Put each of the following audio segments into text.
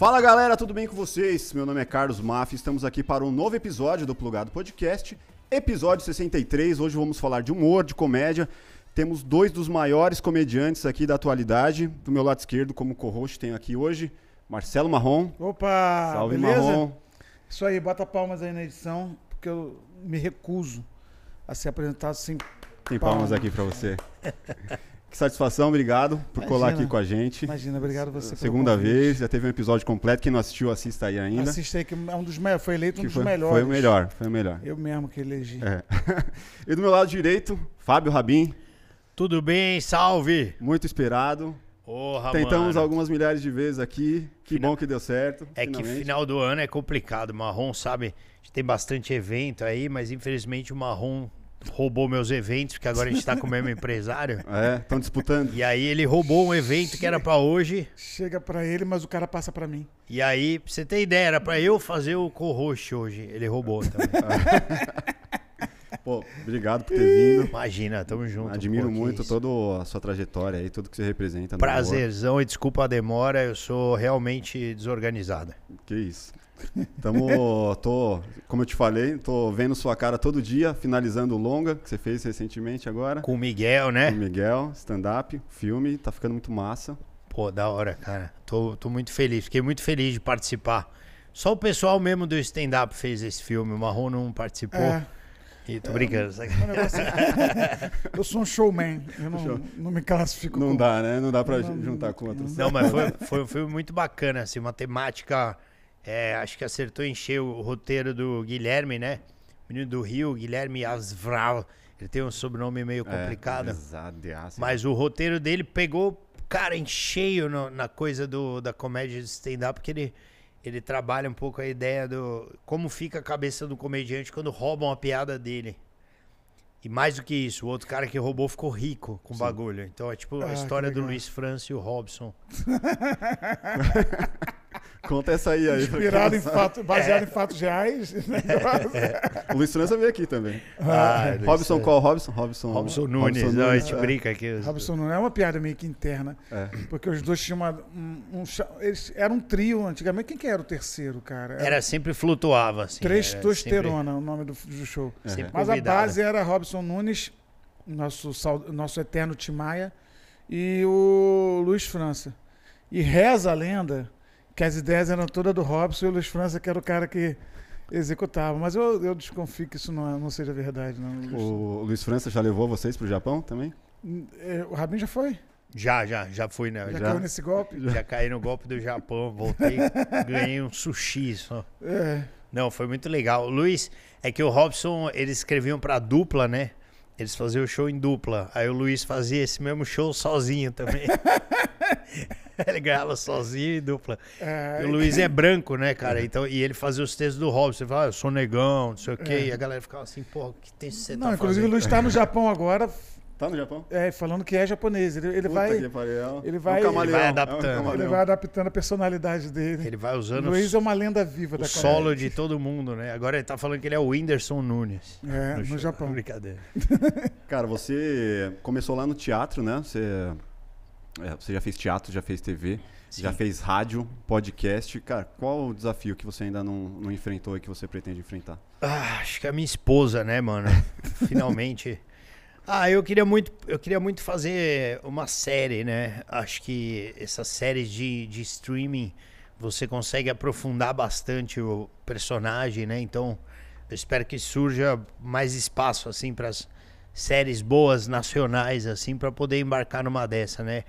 Fala galera, tudo bem com vocês? Meu nome é Carlos Maff, estamos aqui para um novo episódio do Plugado Podcast, episódio 63. Hoje vamos falar de humor, de comédia. Temos dois dos maiores comediantes aqui da atualidade. Do meu lado esquerdo, como co-host, tenho aqui hoje Marcelo Marrom. Opa, Salve beleza? Marrom. Isso aí, bota palmas aí na edição, porque eu me recuso a ser apresentado sem Tem palmas aqui para você. Que satisfação, obrigado por colar Imagina. aqui com a gente. Imagina, obrigado você Segunda vez, já teve um episódio completo. Quem não assistiu, assista aí ainda. Assista aí, que é um dos melhores, foi eleito um Que dos foi, melhores. foi o melhor, foi o melhor. Eu mesmo que elegi. É. e do meu lado direito, Fábio Rabin, Tudo bem? Salve! muito esperado. Porra, Tentamos mano. algumas milhares de vezes aqui. Que Final- bom que deu certo. É que finalmente. final do ano é complicado. Marrom, sabe? A gente tem bastante evento aí, mas infelizmente o Marrom roubou meus eventos, porque agora a gente tá com o mesmo empresário. É, estão disputando. E aí ele roubou um evento que era pra hoje. Chega pra ele, mas o cara passa pra mim. E aí, pra você ter ideia, era pra eu fazer o co-host hoje. Ele roubou também. Pô, obrigado por ter vindo. Imagina, tamo junto. Admiro que muito isso. toda a sua trajetória aí, tudo que você representa. Prazerzão e desculpa a demora, eu sou realmente desorganizado. Que isso. Tamo, tô, como eu te falei, tô vendo sua cara todo dia, finalizando o longa que você fez recentemente agora. Com o Miguel, Com né? o Miguel, stand-up, filme, tá ficando muito massa. Pô, da hora, cara. Tô, tô muito feliz. Fiquei muito feliz de participar. Só o pessoal mesmo do stand-up fez esse filme. O Marrom não participou. É, E tô brincando. sabe? o negócio é- eu sou um showman. Eu não, não me classifico Não como- dá, né? Não dá pra Não, juntar com outros. Não, mas foi, foi um filme muito bacana, assim, uma temática. É, acho que acertou em cheio o roteiro do Guilherme, né? Menino do Rio, Guilherme Asvral. Ele tem um sobrenome meio complicado. É, exato, Mas o roteiro dele pegou, cara, em cheio no- na coisa do, da comédia de stand-up, porque ele, ele trabalha um pouco a ideia do como fica a cabeça do comediante quando roubam a piada dele. E mais do que isso, o outro cara que roubou ficou rico com o bagulho. Então é tipo Ah, a que história do. Luiz França e o Robson. Conta essa aí aí. Inspirado em fatos, É. baseado em fatos reais. O Luiz França veio aqui também. Ah, Luiz Robson França. qual? Robson? Robson, Robson Nunes, não, a gente brinca aqui. Robson não é uma piada meio que interna, É. porque os dois tinham uma, um, um eles eram um trio antigamente. Quem que era o terceiro, cara? Era sempre flutuava, assim. era Testosterona, o nome do, do show. Sempre, sempre Mas a convidado. base era Robson Nunes, nosso, nosso eterno Timaya, e o Luiz França. E reza a lenda que as ideias eram todas do Robson e o Luiz França, que era o cara que executava. Mas eu, eu desconfio que isso não, é- não seja verdade. Não. O Luiz- O Luiz França já levou vocês pro Japão também? É, o Rabin já foi? Já, já, já fui, né? Já, Já, caiu nesse golpe? já caí no golpe do Japão, voltei, ganhei um sushi só. É. Não, foi muito legal. O Luiz, é que o Robson, eles escreviam pra dupla, né? Eles faziam o show em dupla. Aí o Luiz fazia esse mesmo show sozinho também. ele ganhava sozinho e dupla. É, E o Luiz é branco, né, cara? Então, e ele fazia os textos do Robson. Ele falava, ah, eu sou negão, não sei o quê. É. E a galera ficava assim, porra, que texto você Não, tá inclusive o fazendo? Luiz está no Japão agora, Tá no Japão? é, falando que é japonês. Ele, ele Puta vai, que pariu. ele É um vai- Ele vai é um adaptando. ele vai adaptando a personalidade dele. Ele vai O usando Luiz o, é uma lenda viva o da solo de todo mundo, né? Agora ele tá falando que ele é o Whindersson Nunes. É, no show. Japão. Brincadeira. Cara, você começou lá no teatro, né? Você, é, você já fez teatro, já fez TV, já Sim. fez rádio, podcast. Cara, qual o desafio que você ainda não, não enfrentou e que você pretende enfrentar? Ah, acho que a minha esposa, né, mano? Finalmente. Ah, eu queria muito, eu queria muito fazer uma série, né? Acho que essas séries de, de streaming você consegue aprofundar bastante o personagem, né? Então, eu espero que surja mais espaço assim para as séries boas nacionais assim para poder embarcar numa dessa, né?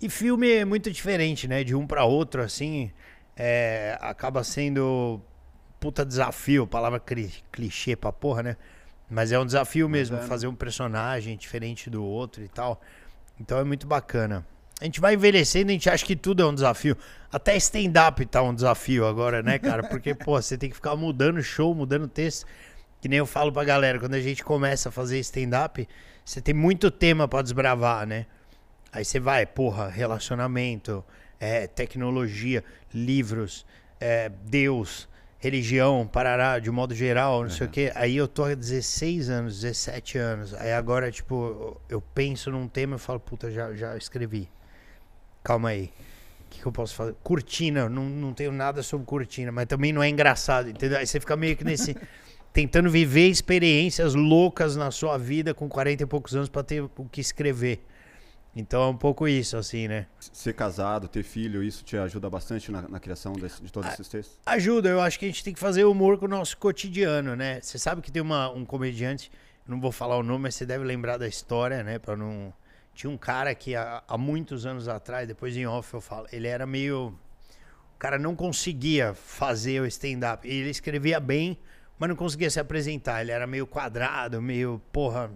E filme é muito diferente, né? De um para outro assim, é, acaba sendo puta desafio, palavra cli- clichê pra porra, né? Mas é um desafio mesmo, é, né? fazer um personagem diferente do outro e tal. Então é muito bacana. A gente vai envelhecendo, a gente acha que tudo é um desafio. Até stand-up tá um desafio agora, né, cara? Porque, pô, você tem que ficar mudando show, mudando texto. Que nem eu falo pra galera, quando a gente começa a fazer stand-up, você tem muito tema pra desbravar, né? Aí você vai, porra, relacionamento, é, tecnologia, livros, é, Deus, religião, parará, de modo geral, não sei o quê. Aí eu tô há 16 anos, 17 anos. Aí agora, tipo, eu penso num tema e falo, puta, já, já escrevi. Calma aí. que, que eu posso fazer? Cortina, não, não tenho nada sobre cortina, mas também não é engraçado, entendeu? Aí você fica meio que nesse. tentando viver experiências loucas na sua vida com 40 e poucos anos pra ter o que escrever. Então é um pouco isso, assim, né? Ser casado, ter filho, isso te ajuda bastante na, na criação desse- de todos esses textos? Ajuda, eu acho que a gente tem que fazer humor com o nosso cotidiano, né? Você sabe que tem uma, um comediante, não vou falar o nome, mas você deve lembrar da história, né? Pra não. Tinha um cara que há, há muitos anos atrás, depois em off eu falo, ele era meio. O cara não conseguia fazer o stand-up. Ele escrevia bem, mas não conseguia se apresentar. Ele era meio quadrado, meio. Porra.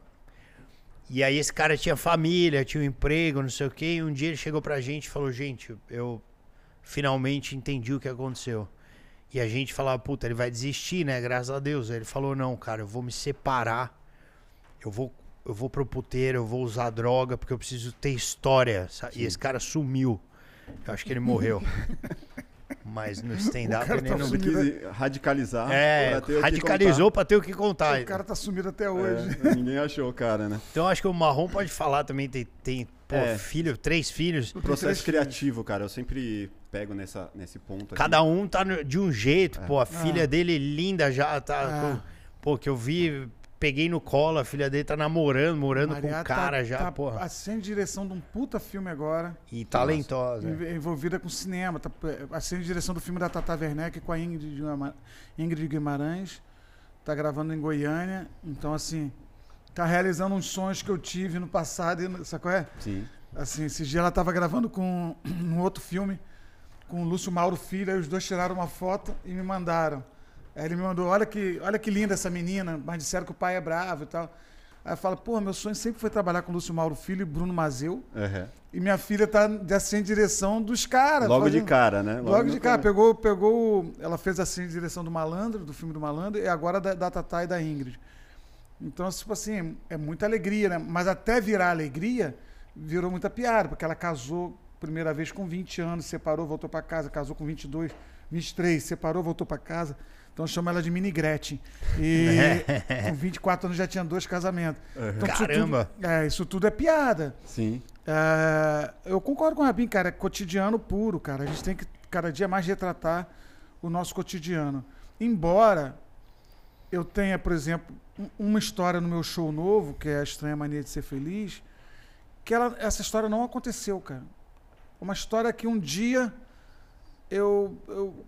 E aí esse cara tinha família, tinha um emprego, não sei o quê. E um dia ele chegou pra gente e falou: Gente, eu finalmente entendi o que aconteceu. E a gente falava, puta, ele vai desistir, né? Graças a Deus. Aí ele falou, não, cara, eu vou me separar. Eu vou, eu vou pro puteiro, eu vou usar droga, porque eu preciso ter história. sa- E esse cara sumiu. Eu acho que ele morreu. Mas no stand-up ele tá não. Você quis radicalizar É, pra o radicalizou pra ter o que contar. O cara tá sumido até contar. hoje. É, ninguém achou o cara, né? Então acho que o Marrom pode falar também. Tem, tem pô, É. filho, três filhos. Processo criativo, cara. Eu sempre pego nessa, nesse ponto aqui. Cada um tá no- de um jeito, pô. A filha Ah. dele linda já tá. Ah. pô, que eu vi, peguei no colo, a filha dele tá namorando, morando com Maria um cara tá, já, tá porra. Ascende direção de um puta filme agora. E talentosa. env- Envolvida com cinema. Tá, ascende direção do filme da Tata Werneck com a Ingrid, Ingrid Guimarães. Tá gravando em Goiânia. Então, assim, tá realizando uns sonhos que eu tive no passado. e- Sabe qual é? Sim. Assim, esse dia ela tava gravando com um outro filme com o Lúcio Mauro Filho, aí os dois tiraram uma foto e me mandaram. Aí ele me mandou, olha que, olha que linda essa menina, mas disseram que o pai é bravo e tal. Aí eu falo, pô, meu sonho sempre foi trabalhar com o Lúcio Mauro Filho e Bruno Mazeu. Uhum. E minha filha tá assim em direção dos caras. Logo de fazendo- cara, né? Logo, no de cara. começo. Pegou, pegou. Ela fez assim em direção do Malandro, do filme do Malandro, e agora da, da Tatá e da Ingrid. Então, tipo assim, é muita alegria, né? Mas até virar alegria, virou muita piada, porque ela casou primeira vez com 20 anos, separou, voltou pra casa, casou com 22, 23, separou, voltou pra casa. Então chama ela de Mini Gretchen. E com 24 anos já tinha dois casamentos. Então, isso Caramba! tudo- é, isso tudo é piada. Sim. É, eu concordo com o Rabin, cara. É cotidiano puro, cara. A gente tem que cada dia mais retratar o nosso cotidiano. Embora eu tenha, por exemplo, um- uma história no meu show novo, que é a Estranha Mania de Ser Feliz, que ela, essa história não aconteceu, cara. Uma história que um dia eu, eu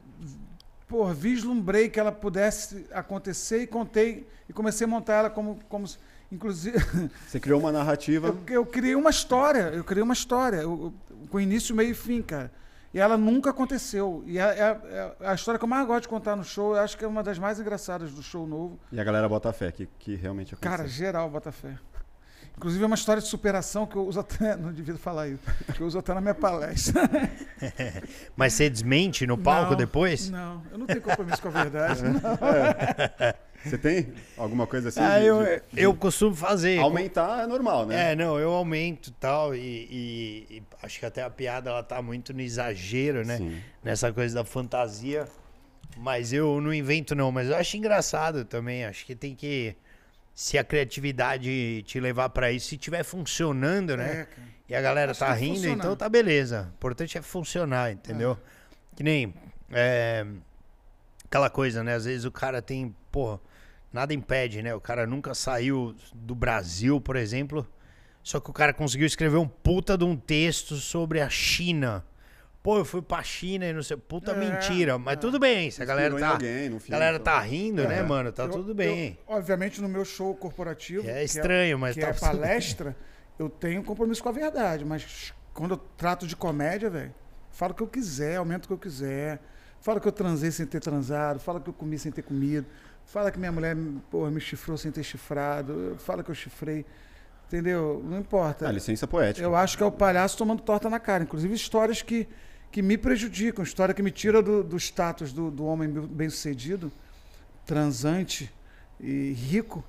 porra, vislumbrei que ela pudesse acontecer e contei e comecei a montar ela como, como inclusive Você criou uma narrativa. eu, eu criei uma história, eu criei uma história, eu- eu- com início, meio e fim, cara. E ela nunca aconteceu. E é, é- é a história que eu mais gosto de contar no show, eu acho que é uma das mais engraçadas do show novo. E a galera bota fé que, que realmente aconteceu. Cara, geral bota fé. Inclusive é uma história de superação que eu uso até. Não devia falar isso. Que eu uso até na minha palestra. Mas você desmente no palco Não, depois? Não, eu não tenho compromisso com a verdade. não. Você tem alguma coisa assim? Ah, de- eu, de- eu costumo fazer. Aumentar é normal, né? É, não, eu aumento e tal, e, e- e acho que até a piada ela tá muito no exagero, né? Sim. Nessa coisa da fantasia. Mas eu não invento, não. Mas eu acho engraçado também. Acho que tem que. Se a criatividade te levar pra isso, se tiver funcionando, né? É. E a galera Acho tá rindo, então tá beleza. O importante é funcionar, entendeu? Que nem. é, aquela coisa, né? Às vezes o cara tem. Porra, nada impede, né? O cara nunca saiu do Brasil, por exemplo. Só que o cara conseguiu escrever um puta de um texto sobre a China. Pô, eu fui pra China e não sei. Puta É, mentira. Mas é. tudo bem. Se a galera tá. alguém, A filme, galera tá rindo, né, É. mano? Tá Eu- tudo bem. eu, obviamente, no meu show corporativo. É que estranho, mas que tá é palestra, eu tenho compromisso com a verdade, mas quando eu trato de comédia, velho, falo o que eu quiser, aumento o que eu quiser, falo que eu transei sem ter transado, falo que eu comi sem ter comido, fala que minha mulher porra, me chifrou sem ter chifrado, fala que eu chifrei, entendeu? Não importa. Ah, licença poética. Eu acho que é o palhaço tomando torta na cara. Inclusive histórias que, que me prejudicam, história que me tira do, do status do, do homem bem-sucedido, transante e rico.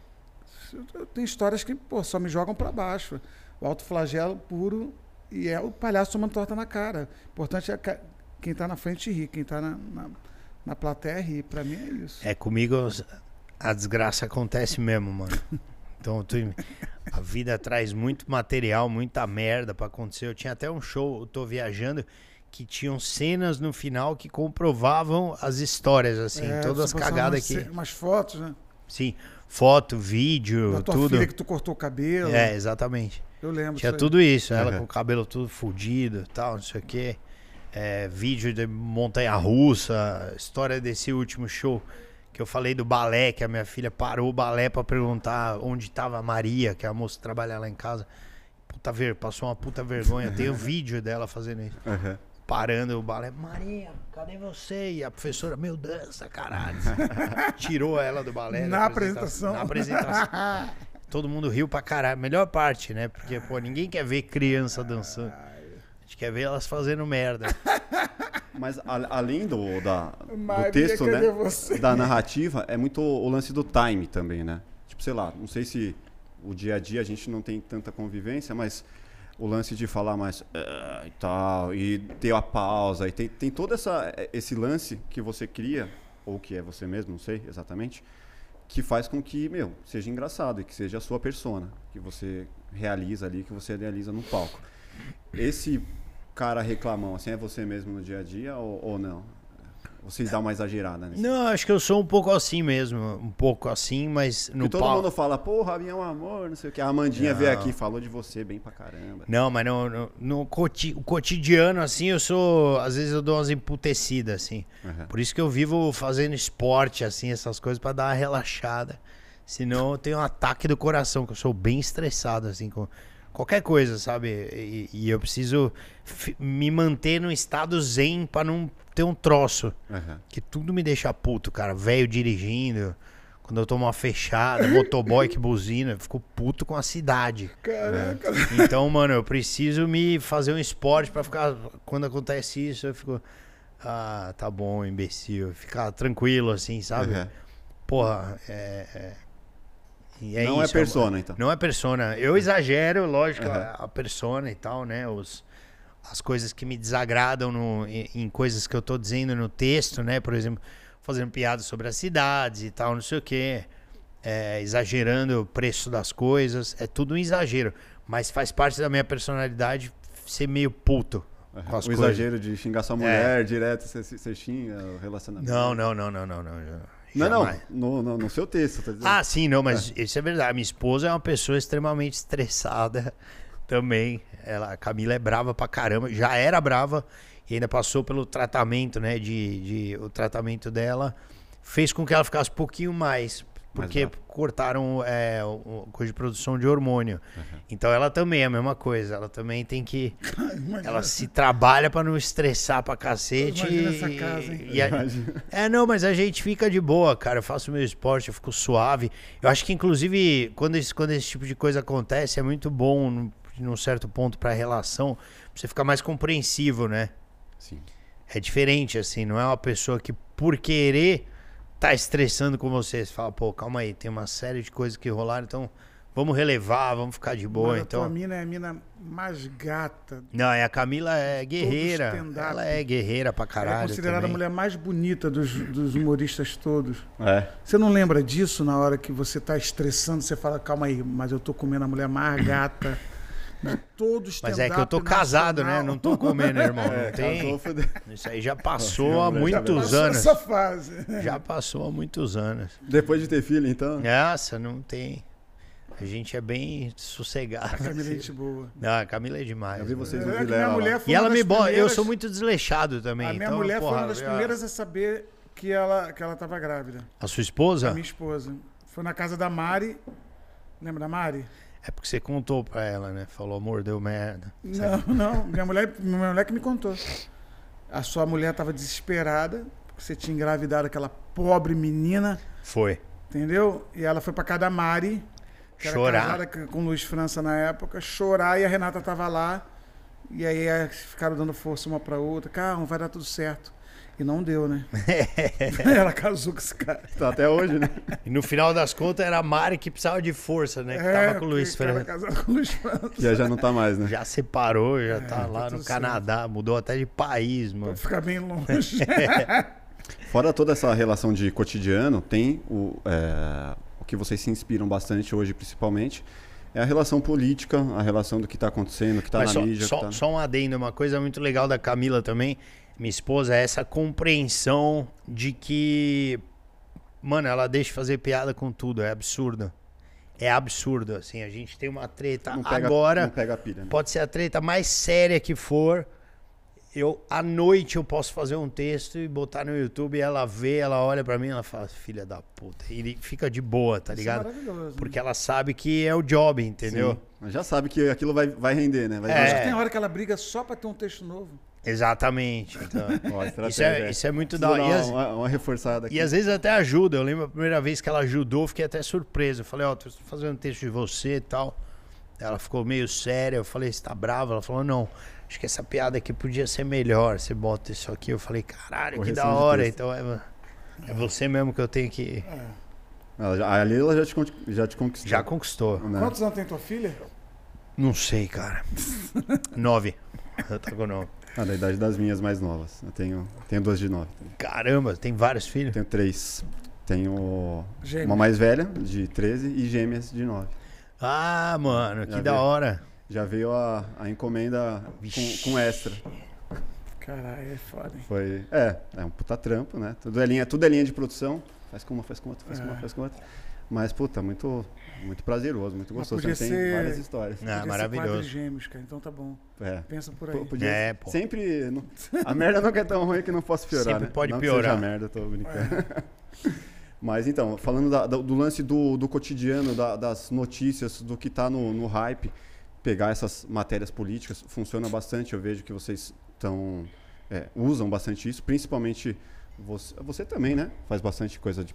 Tem histórias que pô, só me jogam para baixo. O alto flagelo puro e é o palhaço tomando torta na cara. O importante é quem está na frente rir, quem está na, na, na plateia rir. Para mim é isso. É, comigo a desgraça acontece mesmo, mano. Então tô a vida traz muito material, muita merda pra acontecer. Eu tinha até um show, eu tô viajando, que tinham cenas no final que comprovavam as histórias, assim, É, todas as cagadas umas, ce- Umas fotos, né? Sim, foto, vídeo, Da tua tudo. filha que tu cortou o cabelo. É, exatamente. Eu lembro. Tinha tudo isso, ela Uhum. com o cabelo tudo fudido tal, não sei o quê. É, vídeo de montanha russa, história desse último show que eu falei do balé, que a minha filha parou o balé pra perguntar onde tava a Maria, que é a moça que trabalha lá em casa. Puta ver, passou uma puta vergonha. Tem o vídeo dela fazendo isso. Aham. Parando o balé, Maria, cadê você? E a professora, meu dança, caralho. Tirou ela do balé. Na da apresentação. Na apresentação. Todo mundo riu pra caralho. Melhor parte, né? Porque, pô, ninguém quer ver criança dançando. A gente quer ver elas fazendo merda. Mas a- além do, da, do texto, cadê né? você? Da narrativa, é muito o lance do time também, né? Tipo, sei lá, não sei se o dia a dia a gente não tem tanta convivência, mas o lance de falar mais "Ah", e tal, e ter a pausa, e tem, tem todo essa, esse lance que você cria, ou que é você mesmo, não sei exatamente, que faz com que, meu, seja engraçado e que seja a sua persona, que você realiza ali, que você realiza no palco. Esse cara reclamão, assim, é você mesmo no dia a dia ou, ou não? Vocês dão uma exagerada nisso? Não, acho que eu sou um pouco assim mesmo. Um pouco assim, mas no Porque todo palco. mundo fala, porra, Ravinha é um amor, não sei o que. A Amandinha veio Não. aqui e falou de você bem pra caramba. Não, mas no, no, no coti- o cotidiano, assim, eu sou. Às vezes eu dou umas emputecidas, assim. Aham. Por isso que eu vivo fazendo esporte, assim, essas coisas, pra dar uma relaxada. Senão eu tenho um ataque do coração, que eu sou bem estressado, assim, com qualquer coisa, sabe? E, e eu preciso me manter num estado zen pra não ter um troço. Aham. Que tudo me deixa puto, cara. Velho dirigindo. Quando eu tomo uma fechada, motoboy que buzina, eu fico puto com a cidade. Caraca. Então, mano, eu preciso me fazer um esporte pra ficar. Quando acontece isso, eu fico. Ah, tá bom, imbecil. Ficar tranquilo, assim, sabe? Aham. Porra, é. é- e é não é isso, persona, então. Não é persona. Eu exagero, lógico, Aham. a, persona e tal, né? Os, as coisas que me desagradam no, em, em coisas que eu tô dizendo no texto, né? Por exemplo, fazendo piadas sobre as cidades e tal, não sei o quê. É, exagerando o preço das coisas. É tudo um exagero. Mas faz parte da minha personalidade ser meio puto com as o coisas. É. exagero de xingar sua mulher direto, você, você xinga o relacionamento. Não, não, não, não, não, não. Não, não, no, no, no seu texto, tá dizendo. Ah, sim, não, mas isso é verdade. Minha esposa é uma pessoa extremamente estressada também. Ela, a Camila é brava pra caramba, já era brava e ainda passou pelo tratamento, né? De, de- o tratamento dela fez com que ela ficasse um pouquinho mais. Porque cortaram é, coisa de produção de hormônio. Então ela também é a mesma coisa. Ela também tem que. Ela se trabalha pra não estressar pra cacete. Imagina e- essa casa, hein? e a- é, não, mas a gente fica de boa, cara. Eu faço meu esporte, eu fico suave. Eu acho que, inclusive, quando esse, quando esse tipo de coisa acontece, é muito bom, num, num certo ponto, pra relação, pra você ficar mais compreensivo, né? Sim. É diferente, assim, não é uma pessoa que, por querer, tá estressando com você. Você fala, pô, calma aí, tem uma série de coisas que rolaram, então vamos relevar, vamos ficar de boa. A tua Então. mina é a mina mais gata. Não, é a Camila é guerreira. Ela é guerreira pra Ela caralho. é considerada a também. mulher mais bonita dos, dos humoristas todos. É. Você não lembra disso na hora que você tá estressando? Você fala, calma aí, mas eu tô comendo a mulher mais gata de todos Mas é que eu tô casado, né? Não tô comendo, irmão. É, Não tem. casou. Isso aí já passou há Já muitos Passou anos. essa fase. Já passou há muitos anos. Depois de ter filho, então. Nossa, não tem. A gente é bem A sossegado. Camila é gente boa. Não, a Camila é demais. Eu vi vocês no É Vilela minha lá. mulher foi E ela me bota. Eu sou muito desleixado também. A minha então, mulher foi porra, uma das já- primeiras a saber que ela, que ela tava grávida. A sua A esposa? minha esposa. Foi na casa da Mari. Lembra da Mari? É porque você contou pra ela, né? Falou, amor, deu merda. Não, não. Minha mulher, minha mulher que me contou. A sua mulher estava desesperada, porque você tinha engravidado aquela pobre menina, Foi. entendeu? E ela foi pra casa da Mari, que era Chorar. casada com Luiz França na época, chorar e a Renata tava lá. E aí eh, ficaram dando força uma pra outra. Calma, vai dar tudo certo. E não deu, né? ela casou com esse cara. Tá até hoje, né? E no final das contas era a Mari que precisava de força, né? Que tava com o Luiz Fernando. com o Luiz França. Que já não tá mais, né? Já separou, já tá tá lá no certo. Canadá, mudou até de país, Pra mano. ficar bem longe. Fora toda essa relação de cotidiano, tem o, é, o que vocês se inspiram bastante hoje, principalmente, É a relação política, a relação do que está acontecendo, o que está na só, mídia. só, que tá... só um adendo, uma coisa muito legal da Camila também, minha esposa, é essa compreensão de que, mano, ela deixa de fazer piada com tudo, é absurdo. É absurdo, assim, a gente tem uma treta não pega, agora, Não pega a pilha. Né? pode ser a treta mais séria que for. Eu, à noite, eu posso fazer um texto e botar no YouTube, e ela vê, ela olha pra mim, ela fala, filha da puta, e ele fica de boa, tá Isso é ligado? maravilhoso. né? Porque ela sabe que é o job, entendeu? Sim. Mas já sabe que aquilo vai, vai render, né? Vai É. Acho que tem hora que ela briga só pra ter um texto novo. Exatamente. Então, isso, é, isso é muito da hora. E, uma, às- uma, reforçada aqui. e às vezes até ajuda. Eu lembro a primeira vez que ela ajudou, eu fiquei até surpreso. Eu falei, ó, tô fazendo um texto de você e tal. Ela ficou meio séria. Eu falei, você tá brava? Ela falou, não. Acho que essa piada aqui podia ser melhor. Você bota isso aqui. Eu falei, caralho, que da hora. Então é, é você mesmo que eu tenho que. Ela já, ali ela já te, já te conquistou. Já conquistou. né? Quantos anos tem tua filha? Não sei, cara. Nove. Eu tô com nove. Ah, da idade das minhas mais novas. Eu tenho, tenho duas de nove. Caramba, tem vários filhos? tenho três. Tenho Gêmeos. uma mais velha, de 13, e gêmeas de 9. Ah, mano, que Já da hora. Já veio a, a encomenda com, com extra. Caralho, é foda, hein? Foi. É, é um puta trampo, né? Tudo é linha, tudo é linha de produção. Faz com uma, faz com outra, faz com uma, É. faz com outra. Mas, puta, muito, muito prazeroso, muito gostoso. podia Tem ser- várias histórias. Ah, Podia ser maravilhoso. gêmeos, cara. Então tá bom. É. Pensa por aí. Podia É, pô. Sempre. não- a merda nunca é tão ruim que não possa piorar. Sempre né? pode não piorar. Que seja merda, tô brincando. Mas então, falando da- do, do lance do, do cotidiano, da- das notícias, do que tá no, no hype, pegar essas matérias políticas funciona bastante. Eu vejo que vocês estão. é, usam bastante isso, principalmente você, você também, né? Faz bastante coisa de.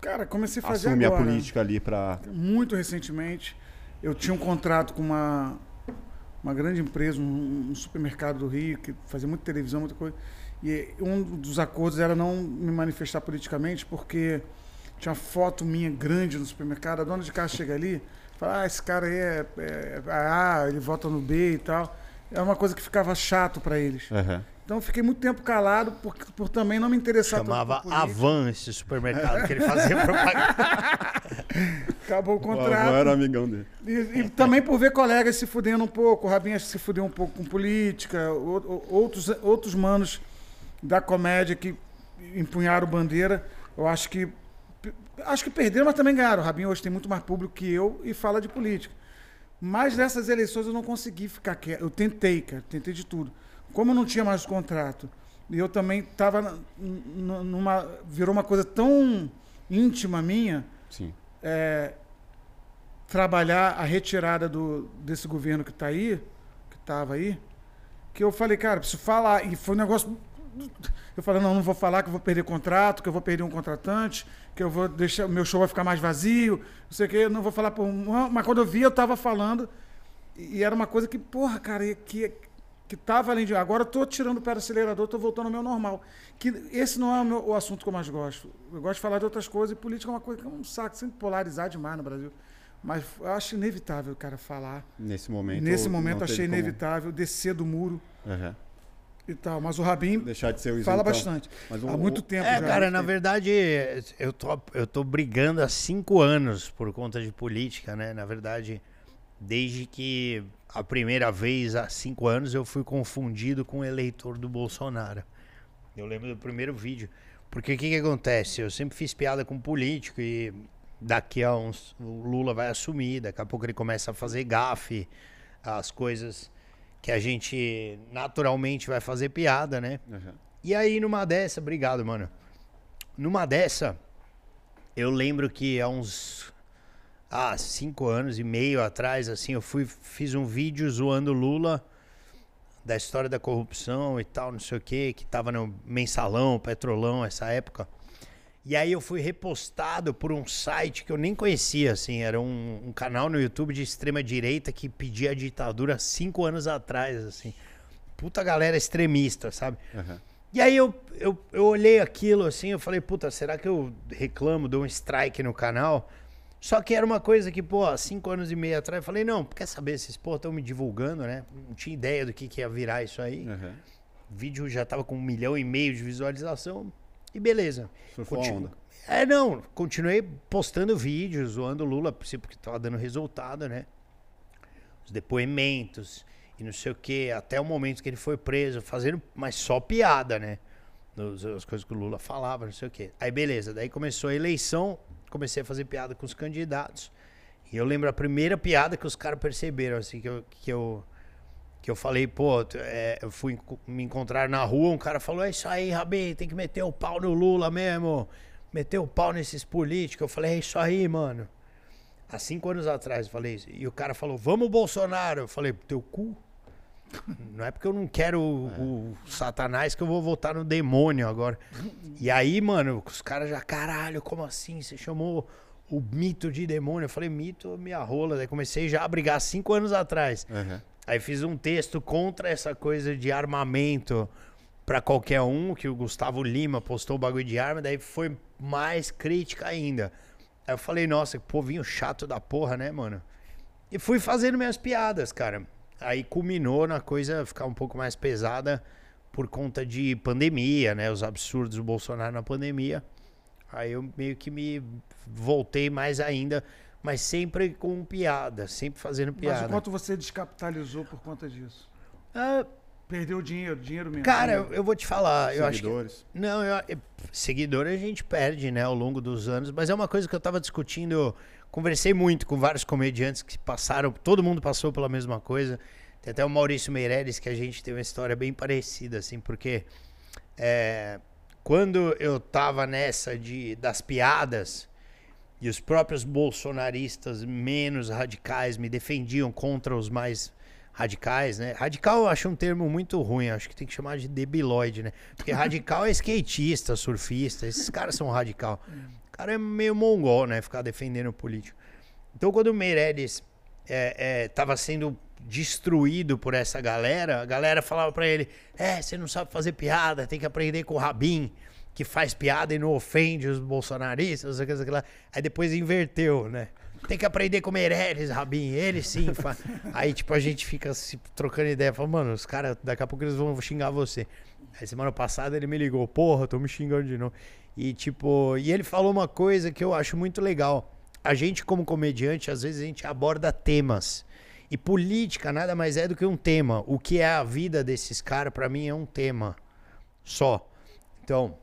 Cara, comecei a fazer Assume agora. a política ali pra. Muito recentemente, eu tinha um contrato com uma, uma grande empresa, um, um supermercado do Rio, que fazia muita televisão, muita coisa. E um dos acordos era não me manifestar politicamente, porque tinha uma foto minha grande no supermercado, a dona de casa chega ali, fala, ah, esse cara aí é, é A, ele vota no B e tal. É uma coisa que ficava chato para eles. Aham. Então eu fiquei muito tempo calado por, por também não me interessar tanto Chamava por. Avan esse supermercado que ele fazia propaganda. Acabou o O contrato. avô era amigão dele. E, e também por ver colegas se fudendo um pouco. O Rabinho se fudeu um pouco com política. o- o- outros, outros manos da comédia que empunharam bandeira. Eu acho que. Acho que perderam, mas também ganharam. O Rabinho hoje tem muito mais público que eu e fala de política. Mas nessas eleições eu não consegui ficar quieto. Eu tentei, cara. Tentei de tudo. Como eu não tinha mais contrato, e eu também estava numa. Virou uma coisa tão íntima minha Sim. é, trabalhar a retirada do, desse governo que está aí, que estava aí, que eu falei, cara, preciso falar. E foi um negócio. Eu falei, não, não vou falar que eu vou perder contrato, que eu vou perder um contratante, que eu vou deixar. O meu show vai ficar mais vazio, não sei o quê, eu não vou falar por. Mas quando eu vi, eu estava falando. E era uma coisa que, porra, cara, que, que tava além de. Agora eu tô tirando o pé do acelerador, tô voltando ao meu normal. Que esse não é o, meu- o assunto que eu mais gosto. Eu gosto de falar de outras coisas e política é uma coisa que é um saco, sempre polarizar demais no Brasil. Mas eu acho inevitável, cara, falar. Nesse momento. Nesse momento achei como- inevitável descer do muro Aham. e tal. Mas o Rabin Deixar de ser o fala bastante. Mas o- Há muito tempo É, já. cara, na verdade, eu tô, eu tô brigando há cinco anos por conta de política, né? Na verdade, desde que a primeira vez, há cinco anos, eu fui confundido com o eleitor do Bolsonaro. Eu lembro do primeiro vídeo. Porque o que, que acontece? Eu sempre fiz piada com político e daqui a uns. O Lula vai assumir, daqui a pouco ele começa a fazer gafe, as coisas que a gente naturalmente vai fazer piada, né? Aham. E aí, numa dessa, obrigado, mano. Numa dessa, eu lembro que há uns. Ah, cinco anos e meio atrás, assim, eu fui, fiz um vídeo zoando Lula da história da corrupção e tal, não sei o que, que tava no mensalão, petrolão, essa época. E aí eu fui repostado por um site que eu nem conhecia, assim, era um, um canal no YouTube de extrema direita que pedia a ditadura cinco anos atrás, assim. Puta galera extremista, sabe? Aham. E aí eu, eu, eu olhei aquilo assim, eu falei, puta, será que eu reclamo, dou um strike no canal? Só que era uma coisa que, pô, há cinco anos e meio atrás, eu falei, não, quer saber, esses pô estão me divulgando, né? Não tinha ideia do que, que ia virar isso aí. Aham. O vídeo já tava com um milhão e meio de visualização. E beleza. Surfou Continu- onda. É, não, continuei postando vídeos, zoando o Lula, porque tava dando resultado, né? os depoimentos e não sei o que, até o momento que ele foi preso, fazendo, mas só piada, né? As coisas que o Lula falava, não sei o que. Aí beleza, daí começou a eleição, comecei a fazer piada com os candidatos. E eu lembro a primeira piada que os caras perceberam, assim, que eu, que eu, que eu falei, pô, é, eu fui me encontrar na rua, um cara falou, é isso aí, Rabi, tem que meter o pau no Lula mesmo, meter o pau nesses políticos. Eu falei, é isso aí, mano. Há cinco anos atrás eu falei isso. E o cara falou, vamos Bolsonaro. Eu falei, teu cu? Não é porque eu não quero o, é. o, Satanás que eu vou votar no demônio agora. E aí, mano, os caras já, caralho, como assim? Você chamou o mito de demônio? Eu falei, mito, minha rola. Daí comecei já a brigar cinco anos atrás. Uhum. Aí fiz um texto contra essa coisa de armamento para qualquer um, que o Gustavo Lima postou o bagulho de arma, daí foi mais crítica ainda. Aí eu falei, nossa, que povinho chato da porra, né, mano? E fui fazendo minhas piadas, cara. Aí culminou na coisa ficar um pouco mais pesada por conta de pandemia, né? Os absurdos do Bolsonaro na pandemia. Aí eu meio que me voltei mais ainda, mas sempre com piada, sempre fazendo piada. Mas o quanto você descapitalizou por conta disso? Ah, Perdeu dinheiro, dinheiro mesmo. Cara, eu, eu vou te falar. Seguidores. Eu acho que, não, eu, seguidor a gente perde, né, ao longo dos anos, mas é uma coisa que eu tava discutindo conversei muito com vários comediantes que passaram, todo mundo passou pela mesma coisa. Tem até o Maurício Meirelles que a gente tem uma história bem parecida, assim, porque é, quando eu tava nessa de, das piadas e os próprios bolsonaristas menos radicais me defendiam contra os mais radicais, né? Radical eu acho um termo muito ruim, acho que tem que chamar de debiloide, né? Porque radical é skatista, surfista, esses caras são radical cara é meio mongol, né? Ficar defendendo o político. Então, quando o Meirelles estava é, é, sendo destruído por essa galera, a galera falava para ele: É, você não sabe fazer piada, tem que aprender com o Rabin, que faz piada e não ofende os bolsonaristas, aquilo, aquilo. Aí depois inverteu, né? Tem que aprender com o Meirelles, Rabin, ele sim. Fa... Aí, tipo, a gente fica se trocando ideia, fala, mano, os caras, daqui a pouco eles vão xingar você. Aí semana passada ele me ligou, porra, tô me xingando de novo. E tipo, e ele falou uma coisa que eu acho muito legal. A gente como comediante, às vezes a gente aborda temas. E política nada mais é do que um tema. O que é a vida desses caras para mim é um tema só. Então,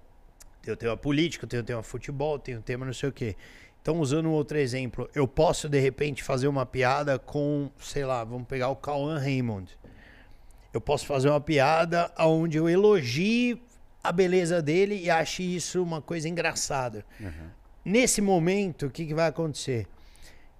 eu tenho a política, tenho o tema futebol, tenho o tema não sei o quê. Então, usando um outro exemplo, eu posso de repente fazer uma piada com, sei lá, vamos pegar o Cauã Raymond. Eu posso fazer uma piada onde eu elogie a beleza dele e ache isso uma coisa engraçada. Uhum. Nesse momento, o que, que vai acontecer?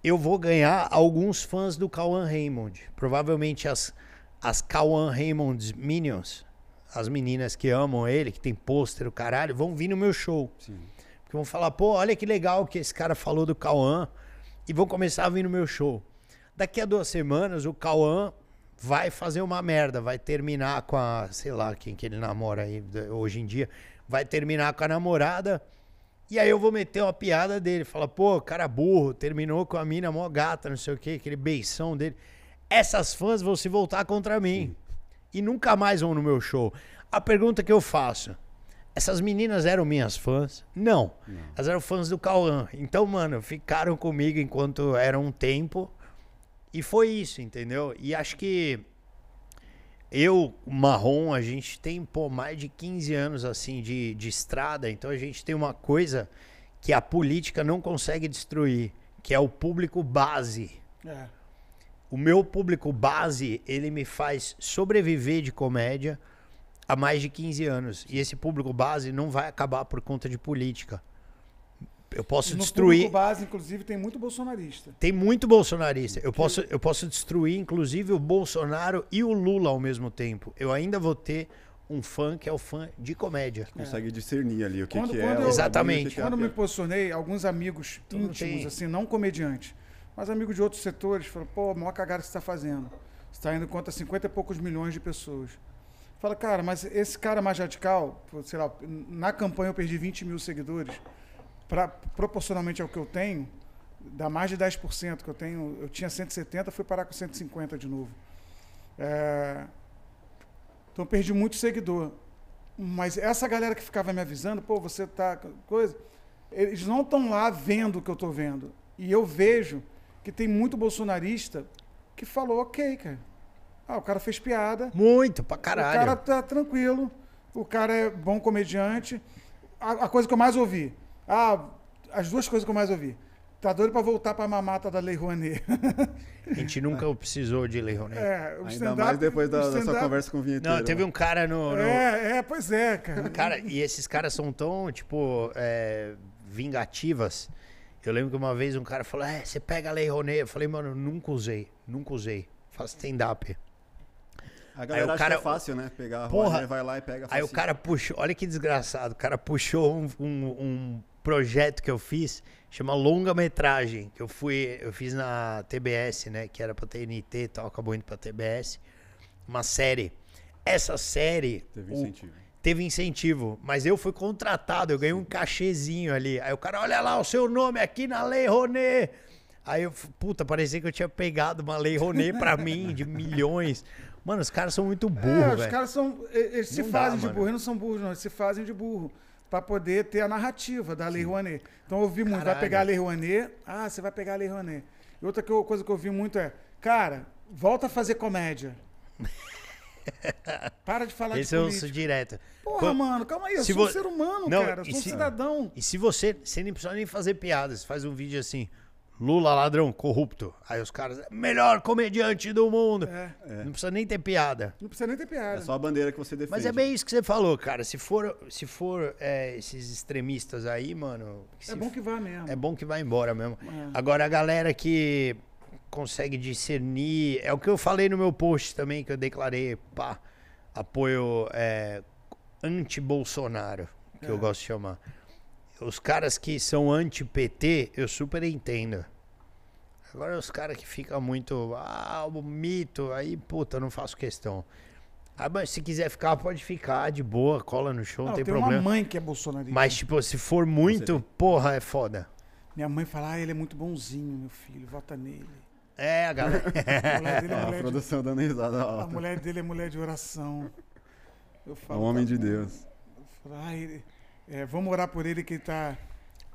Eu vou ganhar alguns fãs do Cauã Raymond. Provavelmente as, as Cauã Raymond Minions, as meninas que amam ele, que tem pôster, o caralho, vão vir no meu show. Sim. Porque vão falar, pô, olha que legal que esse cara falou do Cauã. E vão começar a vir no meu show. Daqui a duas semanas, o Cauã vai fazer uma merda, vai terminar com a, sei lá, quem que ele namora aí hoje em dia, vai terminar com a namorada. E aí eu vou meter uma piada dele, fala, pô, cara burro, terminou com a mina mó gata, não sei o que, aquele beição dele. Essas fãs vão se voltar contra mim. E nunca mais vão no meu show. A pergunta que eu faço, essas meninas eram minhas fãs? Não. Não. Elas eram fãs do Cauã. Então, mano, ficaram comigo enquanto era um tempo. E foi isso, entendeu? E acho que eu, Marrom, a gente tem pô, mais de 15 anos assim de, de estrada, então a gente tem uma coisa que a política não consegue destruir, que é o público base. É. O meu público base, ele me faz sobreviver de comédia há mais de 15 anos. E esse público base não vai acabar por conta de política eu posso no destruir. base, inclusive, tem muito bolsonarista. Tem muito bolsonarista. Eu posso, eu posso destruir, inclusive, o Bolsonaro e o Lula ao mesmo tempo. Eu ainda vou ter um fã que é o fã de comédia. Consegue discernir ali o que, quando, que quando é. Eu, Exatamente. Que quando me posicionei, alguns amigos íntimos, assim, não comediantes, mas amigos de outros setores, falaram, pô, maior cagada que você está fazendo. Você está indo contra 50 e poucos milhões de pessoas. Fala, cara, mas esse cara mais radical, sei lá, na campanha eu perdi 20 mil seguidores pra, proporcionalmente ao que eu tenho, dá mais de 10% que eu tenho. Eu tinha 170, fui parar com 150 de novo. É, então perdi muito seguidor. Mas essa galera que ficava me avisando, pô, você tá. coisa. Eles não estão lá vendo o que eu estou vendo. E eu vejo que tem muito bolsonarista que falou ok, cara. Ah, o cara fez piada. Muito, pra O caralho. cara tá tranquilo. O cara é bom comediante. A, a coisa que eu mais ouvi. Ah, as duas coisas que eu mais ouvi. Tá doido pra voltar pra mamata da Lei Rouanet. A gente nunca precisou de Lei Rouanet. É, o Ainda mais depois da, da sua conversa com o vinheteiro. Não, teve um cara no. no- É, é, pois é, cara. Cara, e esses caras são tão, tipo, é, vingativas. Eu lembro que uma vez um cara falou: É, você pega a Lei Rouanet. Eu falei, mano, nunca usei, nunca usei. Faço stand-up. A galera Aí o acha cara- que é fácil, né? Pegar a Porra. Porra. vai lá e pega Aí o facinho. cara puxou, olha que desgraçado, o cara puxou um, um- um projeto que eu fiz, chama longa-metragem, que eu fui, eu fiz na TBS, né, que era pra TNT e tal, acabou indo pra TBS, uma série. Essa série Teve o- incentivo. teve incentivo, mas eu fui contratado, eu ganhei um cachezinho ali. Aí o cara, olha lá o seu nome aqui na Lei Rouanet. Aí eu, puta, parecia que eu tinha pegado uma Lei Rouanet pra mim, de milhões. Mano, os caras são muito É, burros, os velho. caras são. Eles se Não dá, fazem de mano. burro, eles não são burros, não. Eles se fazem de burro. Pra poder ter a narrativa da Lei Rouanet. Então eu ouvi muito, vai Caralho. pegar a Lei Rouanet. Ah, você vai pegar a Lei Rouanet. E outra eu- coisa que eu ouvi muito é, cara, volta a fazer comédia. Para de falar Esse de eu política. sou direto. Porra, Quando- mano, calma aí. Eu sou um vo- ser humano, Não, cara. Eu sou um se- cidadão. E se você, você nem precisa nem fazer piadas, você faz um vídeo assim, Lula ladrão, corrupto. Aí os caras, melhor comediante do mundo. É, Não precisa nem ter piada. não precisa nem ter piada. É só a bandeira que você defende. Mas é bem isso que você falou, cara. Se for, se for é, esses extremistas aí, mano. É bom que vá mesmo. é bom que vai embora mesmo. É. Agora, a galera que consegue discernir. É o que eu falei no meu post também, que eu declarei, pá, apoio é, anti-Bolsonaro, que eu É. gosto de chamar. Os caras que são anti-PT, eu super entendo. Agora, os caras que ficam muito. Ah, o mito, aí, puta, não faço questão. Ah, mas se quiser ficar, pode ficar de boa, cola no show, não, Não, tem tem problema. uma mãe que é bolsonarista. Mas, tipo, se for muito, porra, é foda. Minha mãe fala, ah, ele é muito bonzinho, meu filho, vota nele. É, a galera. A mulher dele é a mulher de produção dando risada A mulher dele é mulher de oração. Eu É falo, um homem tá de. Deus. Eu falo, "Ah, ele- é, vamos orar por ele que ele tá,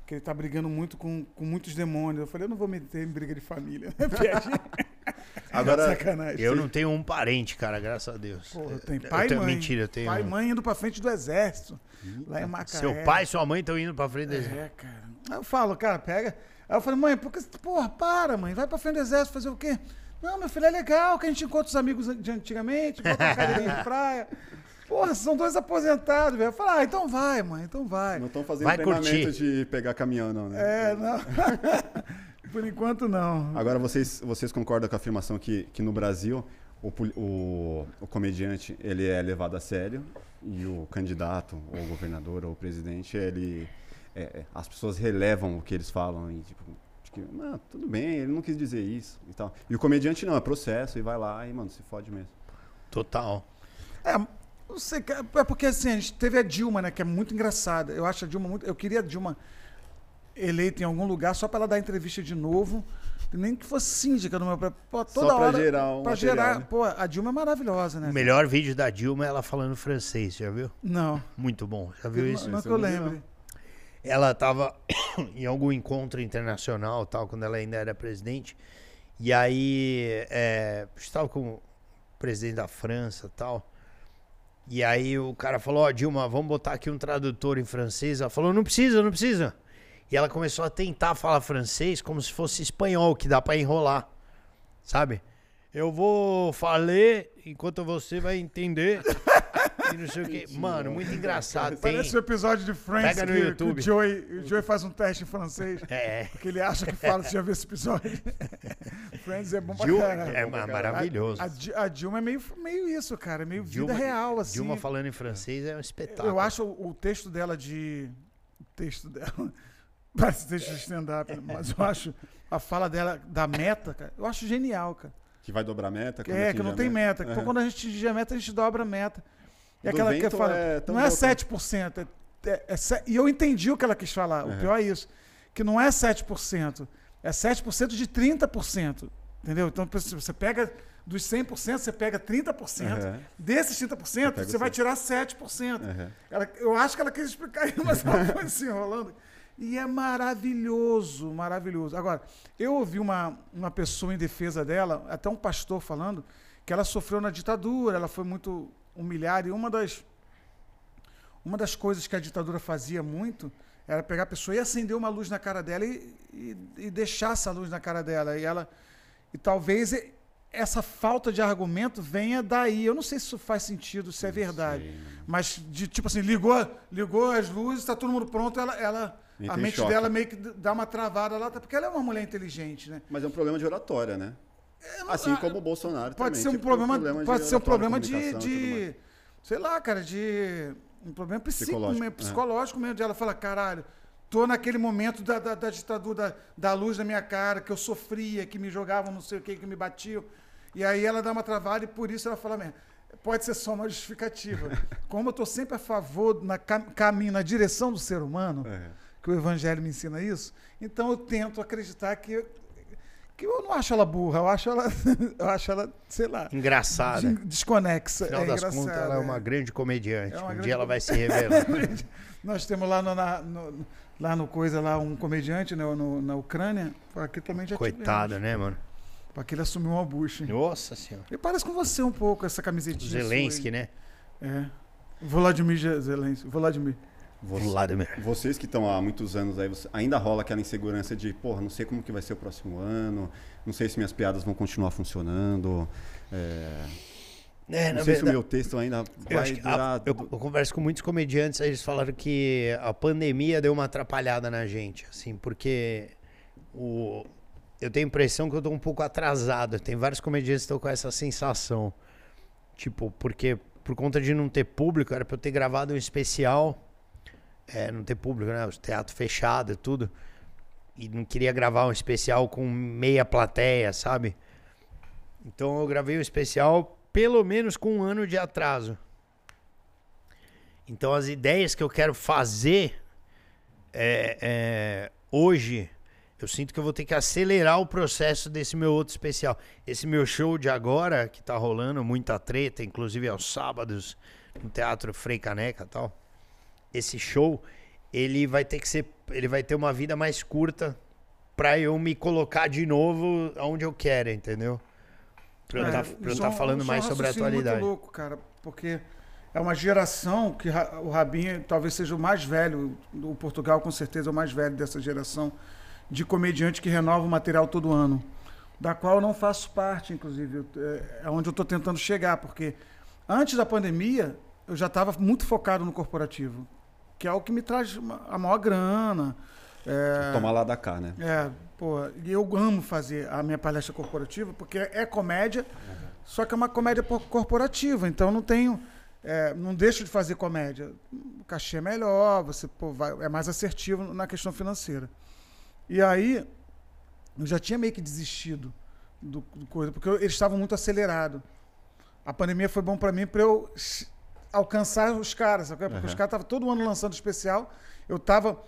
que ele tá brigando muito com, com muitos demônios. Eu falei, eu não vou meter em briga de família. Agora, Sacanagem. Eu não tenho um parente, cara, graças a Deus. Tem Eu pai e tenho- mãe. Mentira, eu tenho. Pai e mãe indo pra frente do exército. Lá em Macaé. Seu pai e sua mãe estão indo pra frente desse. É, cara. Aí eu falo, cara, pega. Aí eu falei, mãe, por que, porra, para, mãe, vai pra frente do exército fazer o quê? Não, meu filho, é legal que a gente encontra os amigos de antigamente, bota uma cadeirinha de praia. Porra, são dois aposentados, velho. Eu falei, ah, então vai, mãe, então vai. não estão fazendo Vai treinamento curtir. de pegar caminhão, não, né? É, não. Por enquanto, não. Agora, vocês, vocês concordam com a afirmação que, que no Brasil o, o, o comediante ele é levado a sério e o candidato, ou o governador, ou o presidente, ele, é, é, as pessoas relevam o que eles falam e tipo, que, "Ah, tudo bem, ele não quis dizer isso e tal. E o comediante não, é processo e vai lá e, mano, se fode mesmo. Total. É, não sei, cara, é porque assim, a gente teve a Dilma, né, que é muito engraçada. Eu acho a Dilma muito. Eu queria a Dilma eleita em algum lugar só para ela dar entrevista de novo. Nem que fosse síndica no meu. Pô, toda Só pra hora. gerar um Pra material, gerar. né? Pô, a Dilma é maravilhosa, né? O melhor vídeo da Dilma é ela falando francês, já viu? Não. Muito bom. Já viu Não, isso? não que eu eu não vi, lembre. ela estava em algum encontro internacional, tal, quando ela ainda era presidente. E aí, é, estava com o presidente da França, tal. E aí o cara falou: "Ó, Dilma, vamos botar aqui um tradutor em francês". Ela falou: "Não precisa, não precisa". E ela começou a tentar falar francês como se fosse espanhol, que dá para enrolar. Sabe? Eu vou falar enquanto você vai entender. E não sei o quê. Mano, muito engraçado. Tem... Parece o episódio de Friends Pega no que, que YouTube. o, Joey, o Joey faz um teste em francês. É. Porque ele acha que fala, você já viu esse episódio? Friends é bom pra Dil- caralho. é ma- maravilhoso. A, a Di- a Dilma é meio, meio isso, cara. É meio Dilma- vida real, assim. Dilma falando em francês é um espetáculo. Eu acho o, o texto dela de. O texto dela. Parece texto de stand-up, mas eu acho a fala dela da meta, cara, eu acho genial, cara. Que vai dobrar a meta? É, que não tem meta. Então, Aham. quando a gente atingir a meta, a gente dobra a meta. E aquela que fala. é não é louco. 7%. É, é, é e eu entendi o que ela quis falar. O Aham. pior é isso. Que não é 7%. É 7% de 30%. Entendeu? Então, você pega dos 100%, você pega 30%. Aham. Desses 30%, pega você o vai tirar 7%. Aham. Ela- eu acho que ela quis explicar isso, mas ela foi se enrolando. E é maravilhoso, maravilhoso. Agora, eu ouvi uma, uma pessoa em defesa dela, até um pastor falando, que ela sofreu na ditadura, ela foi muito humilhada, e uma das, uma das coisas que a ditadura fazia muito era pegar a pessoa e acender uma luz na cara dela e, e, e deixar essa luz na cara dela. E ela. E talvez essa falta de argumento venha daí. Eu não sei se isso faz sentido, se é verdade. mas de tipo assim, ligou, ligou as luzes, está todo mundo pronto, ela, ela a mente choque. dela meio que dá uma travada lá, tá? porque ela é uma mulher inteligente, né? Mas é um problema de oratória, né? Assim como o Bolsonaro Pode também. ser um tipo, problema, pode ser um problema de, de sei lá, cara, de um problema Psicológico, mesmo, é. psicológico mesmo, de ela falar, caralho, tô naquele momento da, da, da ditadura, da, da luz na minha cara, que eu sofria, que me jogavam não sei o que, que me batiam. E aí ela dá uma travada e por isso ela fala mesmo. Pode ser só uma justificativa. Como eu tô sempre a favor, na cam- caminho, na direção do ser humano, É. que o evangelho me ensina isso, então eu tento acreditar que, que eu não acho ela burra, eu acho ela, eu acho ela, sei lá, Engraçada. de- desconexa. No final é das contas, ela é é. uma grande comediante. É uma um grande dia ela com- vai se revelar. Nós temos lá no, na- no- lá no coisa lá um comediante né, no- na Ucrânia, aqui também já Coitada, né, mano? tivemos. Aqui ele assumiu uma bucha. Nossa senhora. Ele parece com você um pouco, essa camisetinha. Zelensky, né? É. Vladimir Zelensky. Vladimir. Vladimir. Vocês que estão há muitos anos aí, você- ainda rola aquela insegurança de, porra, não sei como que vai ser o próximo ano, não sei se minhas piadas vão continuar funcionando, é, É, não sei se o verdade, meu texto ainda eu, vai acho que a- durar... eu, eu converso com muitos comediantes, eles falaram que a pandemia deu uma atrapalhada na gente, assim, porque o, eu tenho a impressão que eu tô um pouco atrasado. Tem vários comediantes que estão com essa sensação. Tipo, porque por conta de não ter público, era pra eu ter gravado um especial. É, não ter público, né? O teatro fechado e tudo. E não queria gravar um especial com meia plateia, sabe? Então eu gravei o especial pelo menos com um ano de atraso. Então as ideias que eu quero fazer é, é, hoje, eu sinto que eu vou ter que acelerar o processo desse meu outro especial. Esse meu show de agora, que tá rolando, muita treta, inclusive aos sábados, no Teatro Frei Caneca e tal. Esse show, ele vai ter que ser. Ele vai ter uma vida mais curta pra eu me colocar de novo onde eu quero, entendeu? Pra eu É, tá, eu é tá um- falando é mais sobre a atualidade. muito louco, cara, porque é uma geração que o Rabinho talvez seja o mais velho, o Portugal com certeza é o mais velho dessa geração de comediante que renova o material todo ano, da qual eu não faço parte, inclusive, é- é onde eu estou tentando chegar, porque antes da pandemia eu já estava muito focado no corporativo, que é o que me traz uma- a maior grana. é, Tomar lá da cá, né? é, pô, e eu amo fazer a minha palestra corporativa, porque é comédia, só que é uma comédia po- corporativa, então não tenho. é, não deixo de fazer comédia. O cachê é melhor, você pô, vai- é mais assertivo na questão financeira. E aí, eu já tinha meio que desistido do, do coisa, porque eu- eles estavam muito acelerados. A pandemia foi bom para mim para eu alcançar os caras, porque Aham. os caras estavam todo ano lançando especial. Eu tava.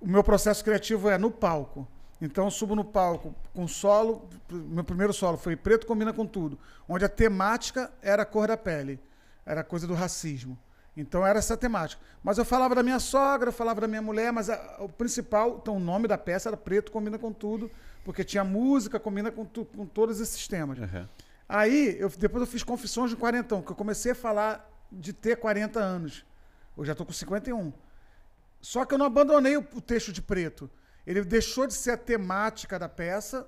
O meu processo criativo é no palco. Então eu subo no palco com solo. Meu primeiro solo foi Preto Combina com Tudo, onde a temática era a cor da pele, era coisa do racismo. Então era essa temática. Mas eu falava da minha sogra, eu falava da minha mulher, mas a- o principal, então o nome da peça era Preto Combina com Tudo, porque tinha música, combina com, tu- com todos esses temas. Aham. Aí, eu, depois eu fiz Confissões de Quarentão, que eu comecei a falar de ter 40 anos. Eu já estou com 51. Só que eu não abandonei o, o texto de preto. Ele deixou de ser a temática da peça,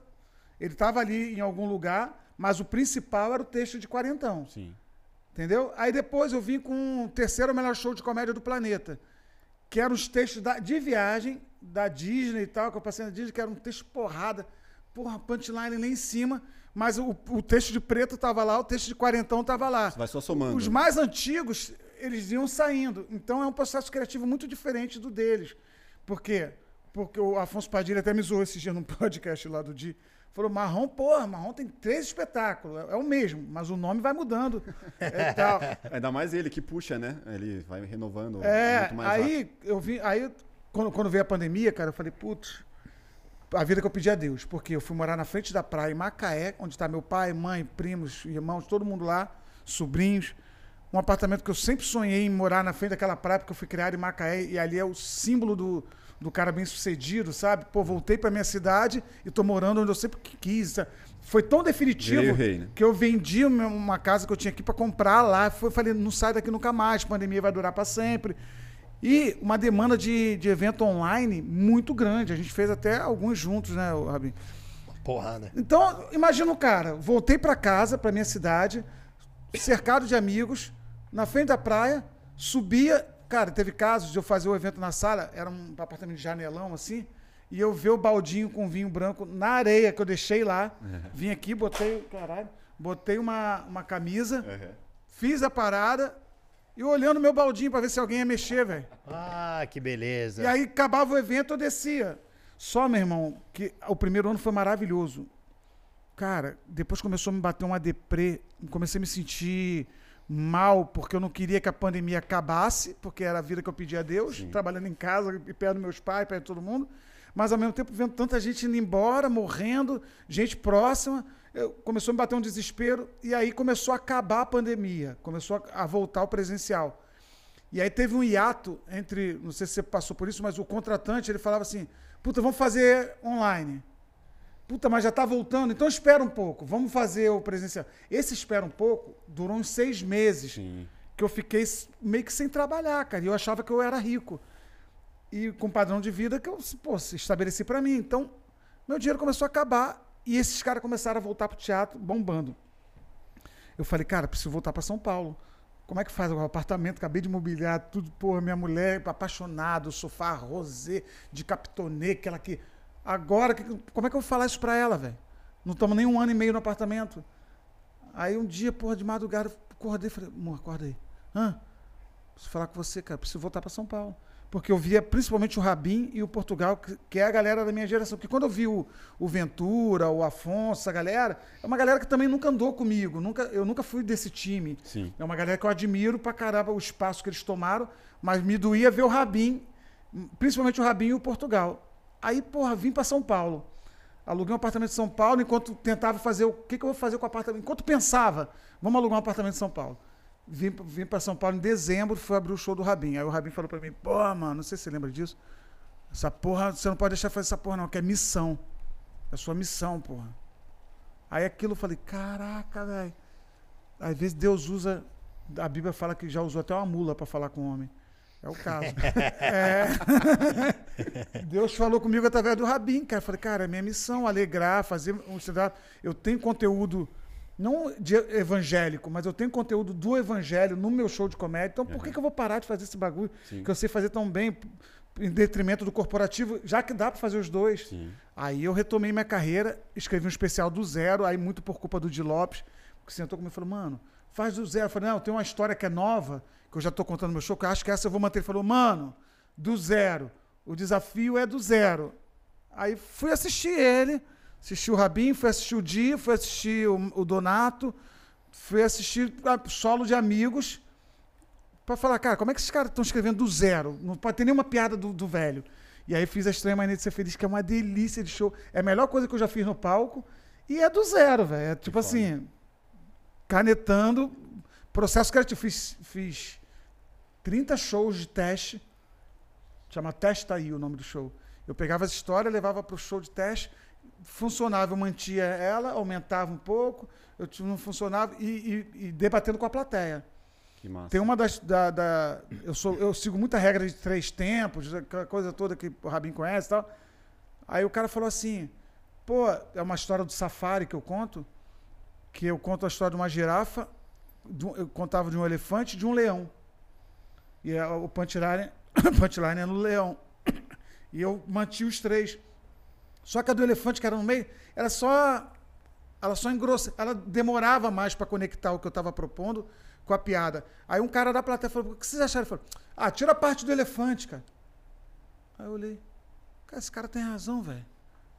ele estava ali em algum lugar, mas o principal era o texto de quarentão. Sim. Entendeu? Aí depois eu vim com o terceiro melhor show de comédia do planeta. Que eram os textos da- de viagem da Disney e tal, que eu passei na Disney, que era um texto porrada, porra, punchline lá em cima, mas o, o texto de preto tava lá, o texto de quarentão tava lá. Vai só somando. Os mais antigos, eles iam saindo. Então é um processo criativo muito diferente do deles. Por quê? Porque o Afonso Padilha até me zoou esse dia num podcast lá do Di. Falou, Marrom, porra, Marrom tem três espetáculos. É, é o mesmo, mas o nome vai mudando. É, tal. Ainda mais ele que puxa, né? Ele vai renovando É, muito mais rápido. aí eu vi, aí quando, quando veio a pandemia, cara, eu falei, putz, a vida que eu pedi a Deus, porque eu fui morar na frente da praia em Macaé, onde está meu pai, mãe, primos, irmãos, todo mundo lá, sobrinhos. Um apartamento que eu sempre sonhei em morar na frente daquela praia, porque eu fui criado em Macaé e ali é o símbolo do, do cara bem sucedido, sabe? Pô, voltei pra minha cidade e tô morando onde eu sempre quis. sabe? Foi tão definitivo rei, né? que eu vendi uma- casa que eu tinha aqui pra comprar lá. Foi, falei, não sai daqui nunca mais, a pandemia vai durar pra sempre. E uma demanda de, de evento online muito grande. A gente fez até alguns juntos, né, Rabin? Porrada. Então, imagina o cara, voltei pra casa, pra minha cidade, cercado de amigos, na frente da praia, subia. Cara, teve casos de eu fazer o evento na sala, era um apartamento de janelão assim, e eu ver o baldinho com vinho branco na areia que eu deixei lá. Vim aqui, botei, caralho, botei uma, uma camisa, fiz a parada e olhando meu baldinho pra ver se alguém ia mexer, velho. Ah, que beleza. E aí acabava o evento, eu descia. Só, meu irmão, que o primeiro ano foi maravilhoso. Cara, depois começou a me bater uma deprê, comecei a me sentir mal, porque eu não queria que a pandemia acabasse, porque era a vida que eu pedia a Deus, trabalhando em casa, e perto dos meus pais, perto de todo mundo. Mas ao mesmo tempo vendo tanta gente indo embora, morrendo, gente próxima. Eu, começou a me bater um desespero, e aí começou a acabar a pandemia, começou a, voltar ao presencial. E aí teve um hiato entre, não sei se você passou por isso, mas o contratante, ele falava assim, puta, vamos fazer online. Puta, mas já tá voltando, então espera um pouco, vamos fazer o presencial. Esse espera um pouco durou uns seis meses, Sim. que eu fiquei meio que sem trabalhar, cara, e eu achava que eu era rico. E com padrão de vida que eu, pô, estabeleci para mim. Então, meu dinheiro começou a acabar e esses caras começaram a voltar pro teatro bombando. Eu falei, cara, preciso voltar para São Paulo. Como é que faz agora? Apartamento, acabei de mobiliar tudo, porra, minha mulher apaixonada, sofá rosé, de captonê, aquela que. Agora, como é que eu vou falar isso pra ela, velho? Não estamos nem um ano e meio no apartamento. Aí um dia, porra, de madrugada, acordei falei, amor, acorda aí. Hã? Preciso falar com você, cara, preciso voltar para São Paulo. Porque eu via principalmente o Rabin e o Portugal, que, é a galera da minha geração. Porque quando eu vi o, o Ventura, o Afonso, a galera, é uma galera que também nunca andou comigo. Nunca, eu nunca fui desse time. Sim. É uma galera que eu admiro pra caramba o espaço que eles tomaram, mas me doía ver o Rabin, principalmente o Rabin e o Portugal. Aí, porra, vim pra São Paulo. Aluguei um apartamento em São Paulo enquanto tentava fazer o que, que eu vou fazer com o apartamento. Enquanto pensava, vamos alugar um apartamento em São Paulo. Vim, vim para São Paulo em dezembro, fui abrir o show do Rabin. Aí o Rabin falou pra mim, pô, mano, não sei se você lembra disso. Essa porra, você não pode deixar de fazer essa porra, não, que é missão. É sua missão, porra. Aí aquilo eu falei, caraca, velho. Às vezes Deus usa. A Bíblia fala que já usou até uma mula para falar com o homem. É o caso. É. Deus falou comigo através do Rabin, cara. Eu falei, cara, é minha missão alegrar, fazer um. Eu tenho conteúdo, não de evangélico, mas eu tenho conteúdo do evangelho no meu show de comédia. Então, por que, que eu vou parar de fazer esse bagulho Sim. que eu sei fazer tão bem, em detrimento do corporativo, já que dá para fazer os dois? Sim. Aí eu retomei minha carreira, escrevi um especial do zero, aí muito por culpa do Di Lopes, que sentou comigo e falou, mano, faz do zero. Eu falei, não, tem uma história que é nova, que eu já tô contando no meu show, que eu acho que essa eu vou manter. Ele falou, mano, do zero. O desafio é do zero. Aí fui assistir ele, assisti o Rabin, fui assistir o Di, fui assistir o, o Donato, fui assistir a solo de amigos, pra falar, cara, como é que esses caras estão escrevendo do zero? Não pode ter nenhuma piada do, do velho. E aí fiz a Estranha Maneira de Ser Feliz, que é uma delícia de show. É a melhor coisa que eu já fiz no palco. E é do zero, velho. É tipo assim, canetando, processo criativo. Fiz, fiz 30 shows de teste. Chama Testa aí o nome do show. Eu pegava as histórias, levava para o show de teste, funcionava, eu mantia ela, aumentava um pouco, eu não funcionava, e, e- e debatendo com a plateia. Que massa. Tem uma das. Da, da- eu, sou, eu sigo muita regra de três tempos, aquela coisa toda que o Rabin conhece e tal. Aí o cara falou assim: pô, é uma história do safari que eu conto, que eu conto a história de uma girafa, de eu contava de um elefante e de um leão. E é o punchline, punchline é no leão. E eu mantinha os três. Só que a do elefante, que era no meio, era só. Ela só engrossa. Ela demorava mais para conectar o que eu estava propondo com a piada. Aí um cara da plateia falou: O que vocês acharam? Ele falou: Ah, tira a parte do elefante, cara. Aí eu olhei: Cara, esse cara tem razão, velho.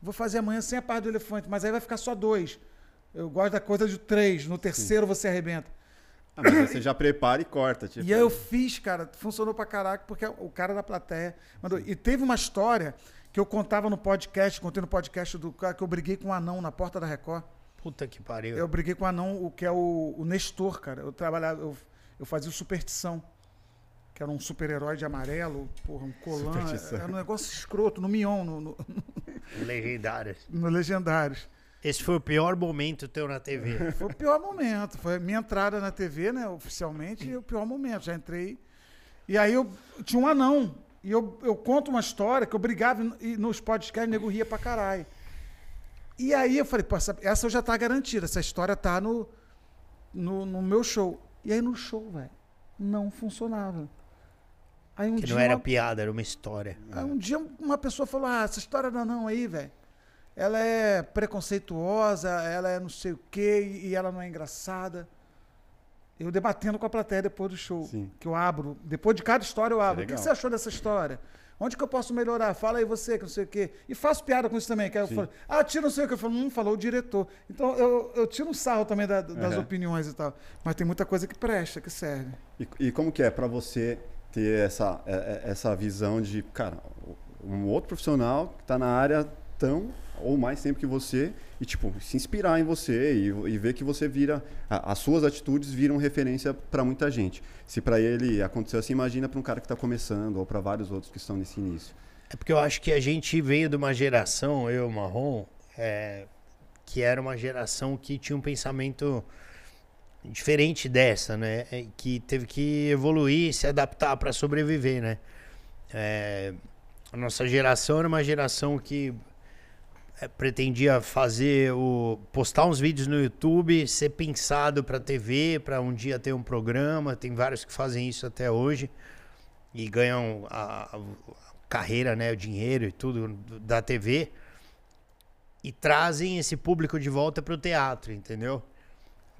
Vou fazer amanhã sem a parte do elefante, mas aí vai ficar só dois. Eu gosto da coisa de três. No terceiro você arrebenta. Ah, mas você já prepara e corta. Tipo, E aí eu fiz, cara, funcionou pra caraca, porque o cara da plateia mandou. E teve uma história que eu contava no podcast, contei no podcast do cara que eu briguei com um anão na porta da Record. Puta que pariu. Eu briguei com um anão, o que é o, o Nestor, cara. Eu trabalhava, eu, eu fazia Superstição. Que era um super-herói de amarelo, porra, um colã. Superstição. Era um negócio escroto, no Mion, no, no, Legendárias. no Legendários. Esse foi o pior momento teu na TV. Foi o pior momento. Foi minha entrada na TV, né? Oficialmente, e o pior momento. Já entrei. E aí eu tinha um anão. E eu, eu conto uma história que eu brigava e nos podcasts, o nego ria pra caralho. E aí eu falei, pô, essa, essa já tá garantida, essa história tá no, no, no meu show. E aí no show, velho, não funcionava. Aí um Que dia não era uma- piada, era uma história. Aí um dia uma pessoa falou: Ah, essa história do anão aí, velho, ela é preconceituosa, ela é não sei o quê, e ela não é engraçada. Eu debatendo com a plateia depois do show, Sim. que eu abro. Depois de cada história eu abro. O que você achou dessa história? Onde que eu posso melhorar? Fala aí você, que não sei o quê. E faço piada com isso também. Que eu falo, ah, tira não sei o que. Eu falo, hum, falou o diretor. Então eu, eu tiro um sarro também da- das Aham. opiniões e tal. Mas tem muita coisa que presta, que serve. E, e como que é pra você ter essa, é- é- essa visão de, cara, um outro profissional que tá na área tão ou mais tempo que você e, tipo, se inspirar em você e, e ver que você vira, a- as suas atitudes viram referência pra muita gente. Se pra ele aconteceu assim, imagina pra um cara que tá começando ou pra vários outros que estão nesse início. É porque eu acho que a gente veio de uma geração, eu, Marrom, é, que era uma geração que tinha um pensamento diferente dessa, né? É, Que teve que evoluir, se adaptar para sobreviver, né? É, a nossa geração era uma geração que pretendia fazer o postar uns vídeos no YouTube, ser pensado para TV, para um dia ter um programa. Tem vários que fazem isso até hoje e ganham a, a carreira, né, o dinheiro e tudo da TV e trazem esse público de volta para o teatro, entendeu?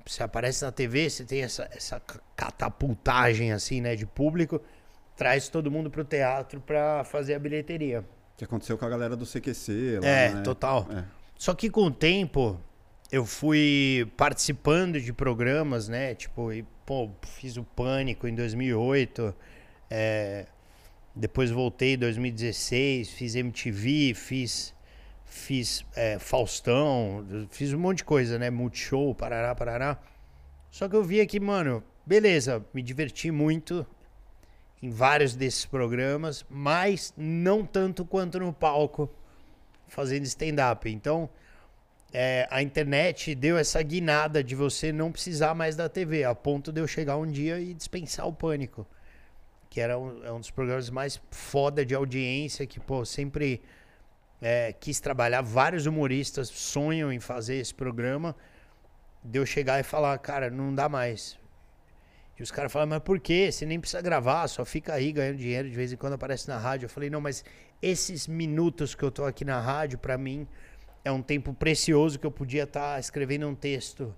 Você aparece na TV, você tem essa, essa ca- catapultagem assim, né, de público, traz todo mundo para o teatro para fazer a bilheteria. Que aconteceu com a galera do CQC lá, É, né? total. É. Só que com o tempo eu fui participando de programas, né? Tipo, e, pô, fiz o Pânico em 2008. é, depois voltei em 2016, fiz MTV, fiz, fiz é, Faustão, fiz um monte de coisa, né? Multishow, parará, parará. Só que eu via que, mano, beleza, me diverti muito em vários desses programas, mas não tanto quanto no palco fazendo stand-up. Então, é, a internet deu essa guinada de você não precisar mais da TV, a ponto de eu chegar um dia e dispensar o pânico. Que era um, é um dos programas mais foda de audiência, que, pô, sempre é, quis trabalhar. Vários humoristas sonham em fazer esse programa. De eu chegar e falar, cara, não dá mais. E os caras falam, mas por quê? Você nem precisa gravar, só fica aí ganhando dinheiro, de vez em quando aparece na rádio. Eu falei, não, mas esses minutos que eu tô aqui na rádio, pra mim, é um tempo precioso que eu podia estar escrevendo um texto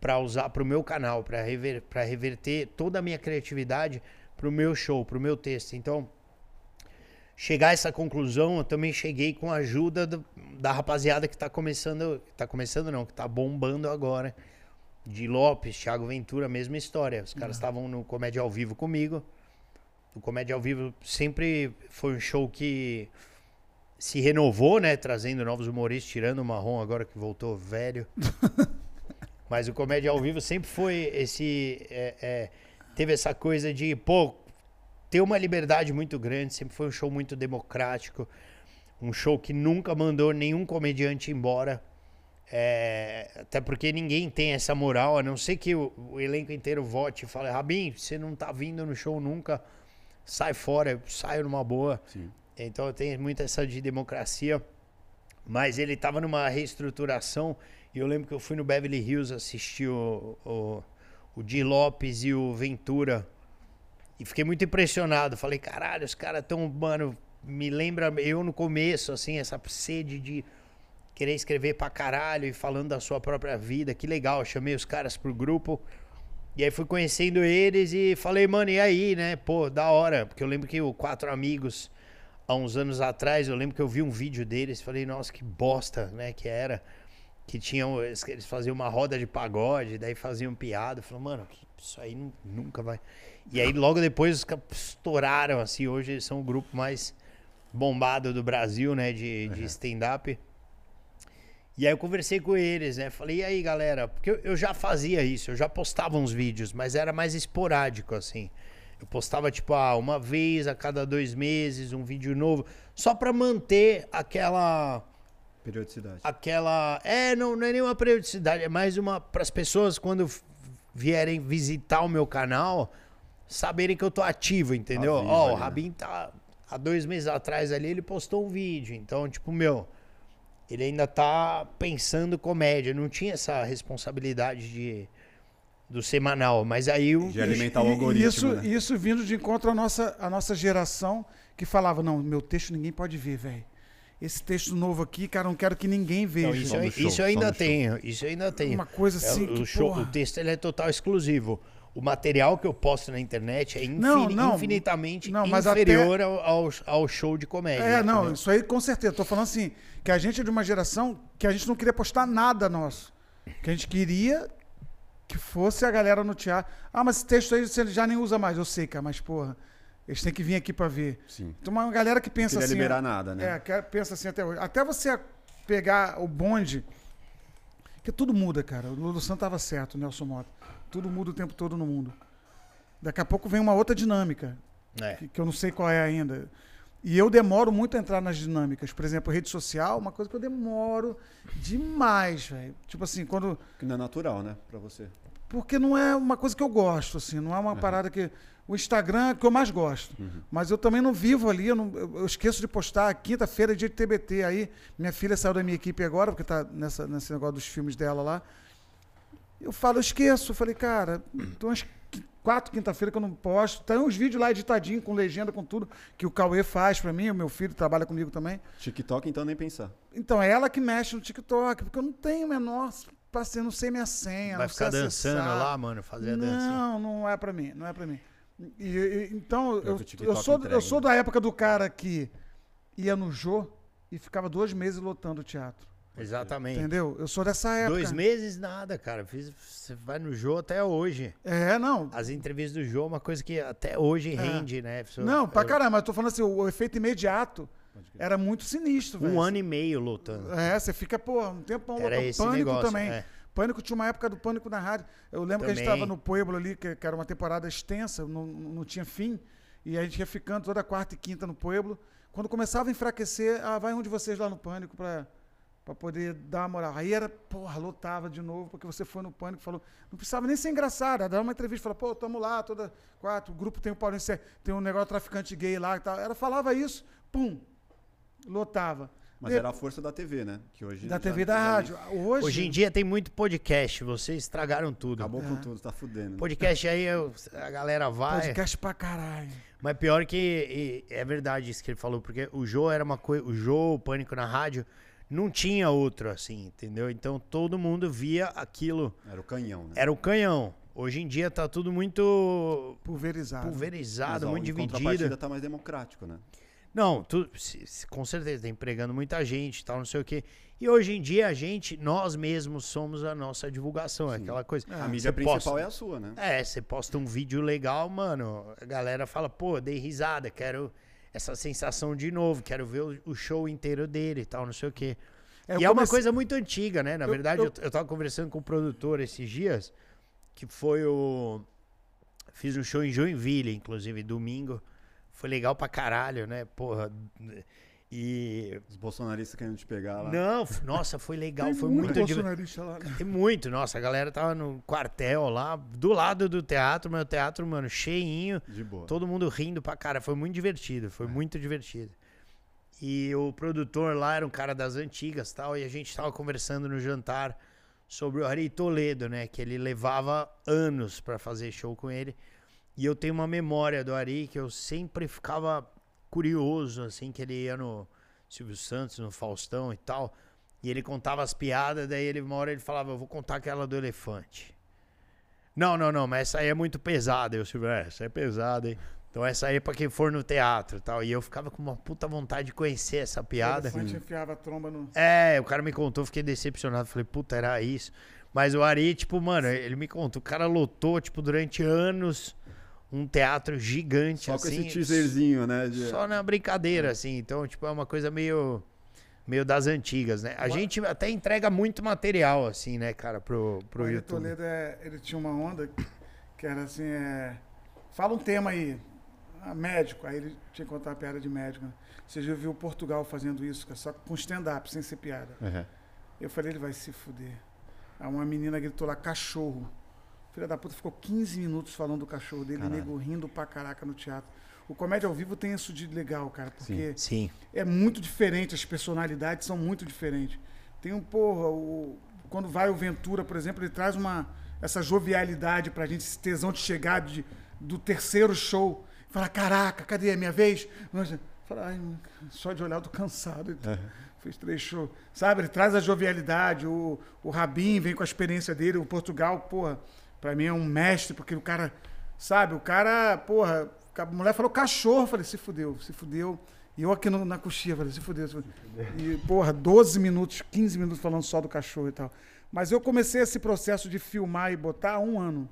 para usar para o meu canal, para rever, pra reverter toda a minha criatividade para o meu show, para o meu texto. Então, chegar a essa conclusão, eu também cheguei com a ajuda do- da rapaziada que está começando, tá começando não, que está bombando agora. De Lopes, Thiago Ventura, mesma história. Os caras estavam no Comédia ao Vivo comigo. O Comédia ao Vivo sempre foi um show que se renovou, né? Trazendo novos humoristas, tirando o Marrom agora que voltou velho. Mas o Comédia ao Vivo sempre foi esse. é, é, teve essa coisa de, pô, ter uma liberdade muito grande, sempre foi um show muito democrático. Um show que nunca mandou nenhum comediante embora. É, até porque ninguém tem essa moral, a não ser que o, o elenco inteiro vote e fale, Rabin, você não tá vindo no show nunca, sai fora, eu saio numa boa. Sim. Então tem muito essa de democracia. Mas ele tava numa reestruturação. E eu lembro que eu fui no Beverly Hills assistir o, o, o Di Lopes e o Ventura. E fiquei muito impressionado. Falei, caralho, os caras tão, mano, me lembra eu no começo, assim, essa sede de querer escrever pra caralho e falando da sua própria vida. Que legal. Chamei os caras pro grupo. E aí fui conhecendo eles e falei, mano, e aí, né? Pô, da hora. Porque eu lembro que o Quatro Amigos, há uns anos atrás, eu lembro que eu vi um vídeo deles. Falei, nossa, que bosta, né? Que era. Que tinham. Eles faziam uma roda de pagode, daí faziam piada. Falei, mano, isso aí nu- nunca vai. E aí logo depois os caras estouraram, assim. Hoje eles são o grupo mais bombado do Brasil, né? De, de stand-up. E aí eu conversei com eles, né? Falei, e aí, galera? Porque eu, eu já fazia isso, eu já postava uns vídeos, mas era mais esporádico, assim. Eu postava, tipo, ah, uma vez a cada dois meses, um vídeo novo, só pra manter aquela. Periodicidade. Aquela. É, não, não é nenhuma periodicidade, é mais uma. Para as pessoas, quando vierem visitar o meu canal, saberem que eu tô ativo, entendeu? Ó, Avisa o né? Rabin tá. Há dois meses atrás ali, ele postou um vídeo. Então, tipo, meu. Ele ainda tá pensando comédia. Não tinha essa responsabilidade de. Do semanal, mas aí o. De alimentar o algoritmo. Isso, né? isso vindo de encontro à nossa, à nossa geração que falava, não, meu texto ninguém pode ver, velho. Esse texto novo aqui, cara, não quero que ninguém veja. Não, isso, show, isso ainda show. tenho. Isso eu ainda tenho. Uma coisa assim É, que, o, show- porra. o texto ele é total exclusivo. O material que eu posto na internet é infini- Não, não. infinitamente Não, mas até- inferior ao, ao, ao show de comédia. É, não, entendeu? isso aí com certeza. Tô falando assim, que a gente é de uma geração que a gente não queria postar nada nosso. Que a gente queria que fosse a galera no teatro. Ah, mas esse texto aí você já nem usa mais. Eu sei, cara, mas porra, eles têm que vir aqui pra ver. Sim. Tem uma galera que Não pensa assim. liberar nada, né? É, que pensa assim até hoje. Até você pegar o bonde. Porque tudo muda, cara. O Lulu Santos tava certo, o Nelson Mota. Tudo muda o tempo todo no mundo. Daqui a pouco vem uma outra dinâmica É. que, que eu não sei qual é ainda. E eu demoro muito a entrar nas dinâmicas. Por exemplo, rede social, uma coisa que eu demoro demais, velho. Tipo assim, quando. Que não é natural, né? Pra você. Porque não é uma coisa que eu gosto, assim, não é uma parada que. O Instagram é o que eu mais gosto. Mas eu também não vivo ali, eu, não- eu esqueço de postar. Quinta-feira é dia de TBT. Aí, minha filha saiu da minha equipe agora, porque tá nessa, nesse negócio dos filmes dela lá. Eu falo, eu esqueço. Eu falei, cara, tem umas quatro quinta-feira que eu não posto. Tem uns vídeos lá editadinho, com legenda, com tudo, que o Cauê faz pra mim, o meu filho trabalha comigo também. TikTok, então, nem pensar. Então, é ela que mexe no TikTok, porque eu não tenho o menor. Passei, não sei minha senha. Vai não sei ficar dançando acessar. lá, mano, fazer a dança. Não, não é pra mim, não é pra mim. E, e- então, eu, eu, sou, entrega, eu sou né? da época do cara que ia no Jô e ficava dois meses lotando o teatro. Exatamente. Entendeu? Eu sou dessa época. Dois meses nada, cara. Fiz, você vai no Jô até hoje. É, não. As entrevistas do Jô é uma coisa que até hoje rende, né? Não, pra eu- caramba, eu tô falando assim, o, o efeito imediato era muito sinistro, velho. Um ano e meio lutando. É, você fica, pô, um tempão Era esse Pânico negócio, também. é. Pânico tinha uma época do Pânico na rádio. Eu lembro que a gente Também. estava no Pueblo ali, que, que era uma temporada extensa, não, não tinha fim. E a gente ia ficando toda quarta e quinta no Pueblo. Quando começava a enfraquecer, ah, vai um de vocês lá no Pânico pra, pra poder dar uma moral. Aí era, porra, lotava de novo, porque você foi no Pânico e falou. Não precisava nem ser engraçado, era dar uma entrevista, falou, pô, tamo lá, toda quatro, o grupo tem o Paulinho, tem um negócio traficante gay lá e tal. Ela falava isso, pum, lotava. Mas era a força da TV, né? Que hoje da TV e da rádio. Hoje, Hoje em dia tem muito podcast, vocês estragaram tudo. Acabou É. com tudo, tá fudendo. né? Podcast aí eu- a galera vai. podcast pra caralho. Mas pior que e- é verdade isso que ele falou, porque o Jô era uma coisa. O Jô, o Pânico na rádio, não tinha outro assim, entendeu? Então todo mundo via aquilo. Era o canhão, né? Era o canhão. Hoje em dia tá tudo muito Pulverizado. Pulverizado, muito dividido. contrapartida tá mais democrático, né? Não, tu, com certeza, tá empregando muita gente e tal, não sei o quê. E hoje em dia a gente, nós mesmos somos a nossa divulgação, é Sim. aquela coisa. a mídia principal posta- é a sua, né? É, você posta um vídeo legal, mano, a galera fala, pô, dei risada, quero essa sensação de novo, quero ver o, show inteiro dele e tal, não sei o quê. É, e é uma coisa muito antiga, né? Na Eu- verdade, eu, eu- eu tava conversando com o produtor esses dias, que foi o. Fiz um show em Joinville, inclusive, domingo. Foi legal pra caralho, né? Porra. E. Os bolsonaristas querendo te pegar lá. Não, nossa, foi legal, Tem foi muito divertido. bolsonarista lá. né? Tem muito, nossa, a galera tava no quartel lá, do lado do teatro, meu teatro, mano, cheinho. De boa. Todo mundo rindo pra cara, foi muito divertido, foi muito divertido. E o produtor lá era um cara das antigas tal, e a gente tava conversando no jantar sobre o Ari Toledo, né? Que ele levava anos pra fazer show com ele. E eu tenho uma memória do Ari que eu sempre ficava curioso, assim, que ele ia no Silvio Santos, no Faustão e tal. E ele contava as piadas, daí ele, uma hora ele falava, eu vou contar aquela do elefante. Não, não, não, mas essa aí é muito pesada. Eu Silvio, é, essa é pesada, hein? Então essa aí é pra quem for no teatro e tal. E eu ficava com uma puta vontade de conhecer essa O piada. elefante enfiava a tromba no. É, o cara me contou, fiquei decepcionado. Falei, puta, era isso. Mas o Ari, tipo, mano, ele me contou, o cara lotou, tipo, durante anos um teatro gigante, Só com assim. esse teaserzinho, né? de- Só na brincadeira, assim. Então, tipo, é uma coisa meio, meio das antigas, né? A gente até entrega muito material, assim, né, cara, pro, pro o YouTube. Toledo, é, ele tinha uma onda que era assim, é... fala um tema aí. Ah, médico. Aí ele tinha que contar uma piada de médico. Né? Você já viu Portugal fazendo isso, cara, só com stand-up, sem ser piada. Uhum. Eu falei, ele vai se fuder. Aí uma menina gritou lá, cachorro. Filha da puta ficou 15 minutos falando do cachorro dele, Caralho. nego rindo pra caraca no teatro. O comédia ao vivo tem isso de legal, cara, porque Sim. é muito diferente, as personalidades são muito diferentes. Tem um, porra, o, quando vai o Ventura, por exemplo, ele traz uma essa jovialidade pra gente, esse tesão de chegar de, do terceiro show. Fala, caraca, cadê a minha vez? Fala, ai, só de olhar eu tô cansado. Fez três shows. Sabe, ele traz a jovialidade, o, o Rabin vem com a experiência dele, o Portugal, porra, pra mim é um mestre, porque o cara, sabe, o cara, porra, a mulher falou cachorro, eu falei, se fudeu, se fudeu. E eu aqui no- na coxinha, falei, se fudeu, se fudeu. E, porra, 12 minutos, 15 minutos falando só do cachorro e tal. Mas eu comecei esse processo de filmar e botar há um ano.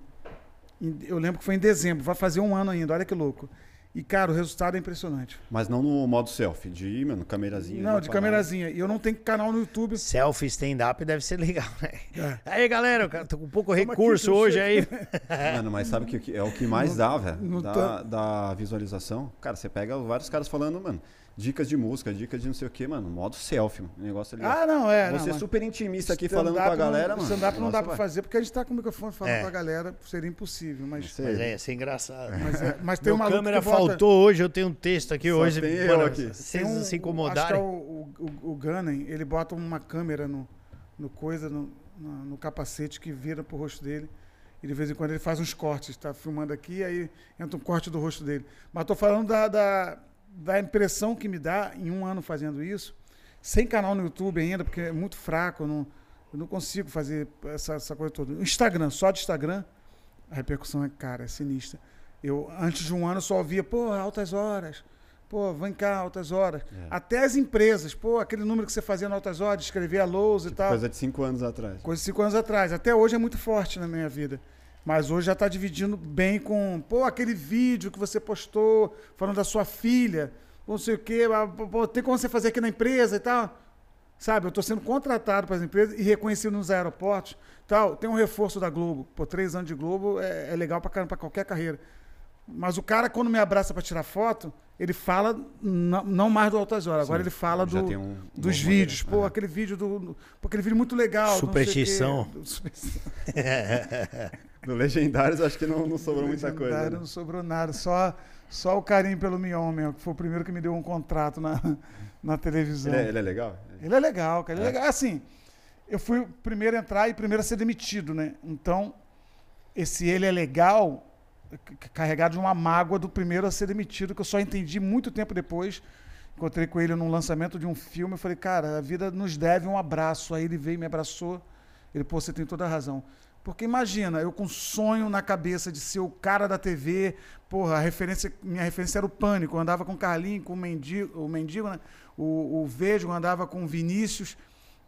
Eu lembro que foi em dezembro, vai fazer um ano ainda, olha que louco. E, cara, o resultado é impressionante. Mas não no modo selfie, de mano, camerazinha. Não, de camerazinha. E eu não tenho canal no YouTube. Selfie stand-up deve ser legal, né? É. Aí, galera, eu tô com pouco aqui recurso eu hoje aí. Mano, mas sabe que o que é o que mais dá, velho? não Da, tá- da visualização. Cara, você pega vários caras falando, mano, dicas de música, dicas de não sei o que, mano, modo selfie, mano. O negócio ali. Ah, não, é. Você não, mas super intimista aqui falando com a galera, não, mano. Stand-up não dá pra vai. fazer, porque a gente tá com o microfone falando É. com a galera, seria impossível. Mas. Mas é, ia ser engraçado. mas, é- mas tem um maluco câmera bota- faltou hoje, eu tenho um texto aqui Só hoje. tem eu Mano, aqui. Vocês Tem um- se Acho que é o, o, o, o Gunnan, ele bota uma câmera no, no coisa, no, no, no capacete que vira pro rosto dele. E de vez em quando ele faz uns cortes. Tá filmando aqui, aí entra um corte do rosto dele. Mas tô falando da, da, da impressão que me dá em um ano fazendo isso, sem canal no YouTube ainda, porque é muito fraco, eu não, eu não consigo fazer essa, essa coisa toda. O Instagram, só de Instagram, a repercussão é, cara, é sinistra. Eu, antes de um ano, só ouvia, pô, altas horas. Pô, vem cá, altas horas. É. Até as empresas, pô, aquele número que você fazia na altas horas, de escrever a lousa e tal. Coisa de cinco anos atrás. Coisa de cinco anos atrás. Até hoje é muito forte na minha vida. Mas hoje já está dividindo bem com, pô, aquele vídeo que você postou falando da sua filha, não sei o quê, ah, pô, tem como você fazer aqui na empresa e tal. Sabe, eu estou sendo contratado para as empresas e reconhecido nos aeroportos. Tal. Tem um reforço da Globo. Pô, três anos de Globo é, é legal para para qualquer carreira. Mas o cara, quando me abraça para tirar foto, ele fala não, não mais do Altas Horas. Agora ele fala do, um dos vídeos. modelo. Pô, aquele vídeo do. Pô, aquele vídeo muito legal. Superstição. Superstição. Do Legendários, acho que não, não sobrou muita coisa. Né? Não sobrou nada. Só, só o carinho pelo Mion mesmo, que foi o primeiro que me deu um contrato na, na televisão. Ele, é, ele é legal? Ele é legal, cara. Ele é É. legal. Assim, eu fui o primeiro a entrar e o primeiro a ser demitido, né? Então, esse ele é legal, carregado de uma mágoa do primeiro a ser demitido, que eu só entendi muito tempo depois. Encontrei com ele num lançamento de um filme. Eu falei, cara, a vida nos deve um abraço. Aí ele veio e me abraçou. Ele, pô, você tem toda a razão. Porque imagina, eu com sonho na cabeça de ser o cara da TV, porra, a referência, minha referência era o Pânico, eu andava com o Carlinho, com o Mendigo, o Mendigo, né? O, o Vejo, eu andava com o Vinícius,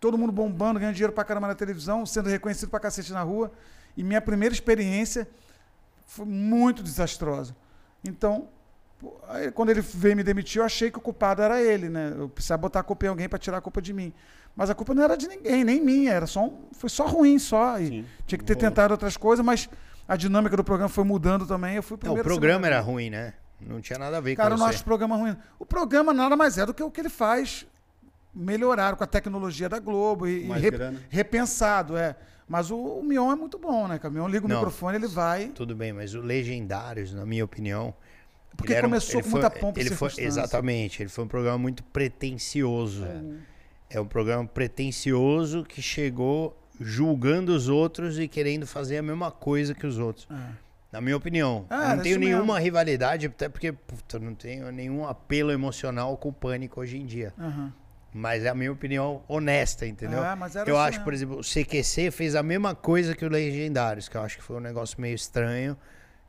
todo mundo bombando, ganhando dinheiro pra caramba na televisão, sendo reconhecido pra cacete na rua. E minha primeira experiência foi muito desastrosa. Então, quando ele veio me demitir, eu achei que o culpado era ele, né? Eu precisava botar a culpa em alguém para tirar a culpa de mim. Mas a culpa não era de ninguém, nem minha, era só um, foi só ruim só. E Sim. tinha que ter tentado outras coisas, mas a dinâmica do programa foi mudando também. Eu fui o Não, primeiro o programa era ruim, né? Não tinha nada a ver Cara, com acho o programa ruim. O programa nada mais é do que o que ele faz melhorar com a tecnologia da Globo e, e repensado, é. Mas o, o Mion é muito bom, né? cara? O Mion liga o Não. microfone, ele vai. Tudo bem, mas o Legendários, na minha opinião. Porque um- começou ele com foi- muita pompa ele foi. Exatamente, ele foi um programa muito pretencioso. É. um programa pretencioso que chegou julgando os outros e querendo fazer a mesma coisa que os outros. É. Na minha opinião. Ah, não tenho isso mesmo. nenhuma rivalidade, até porque puta, não tenho nenhum apelo emocional com o pânico hoje em dia. Aham. Mas é a minha opinião honesta, entendeu? É, eu assim acho, mesmo. por exemplo, o CQC fez a mesma coisa que o Legendários, que eu acho que foi um negócio meio estranho,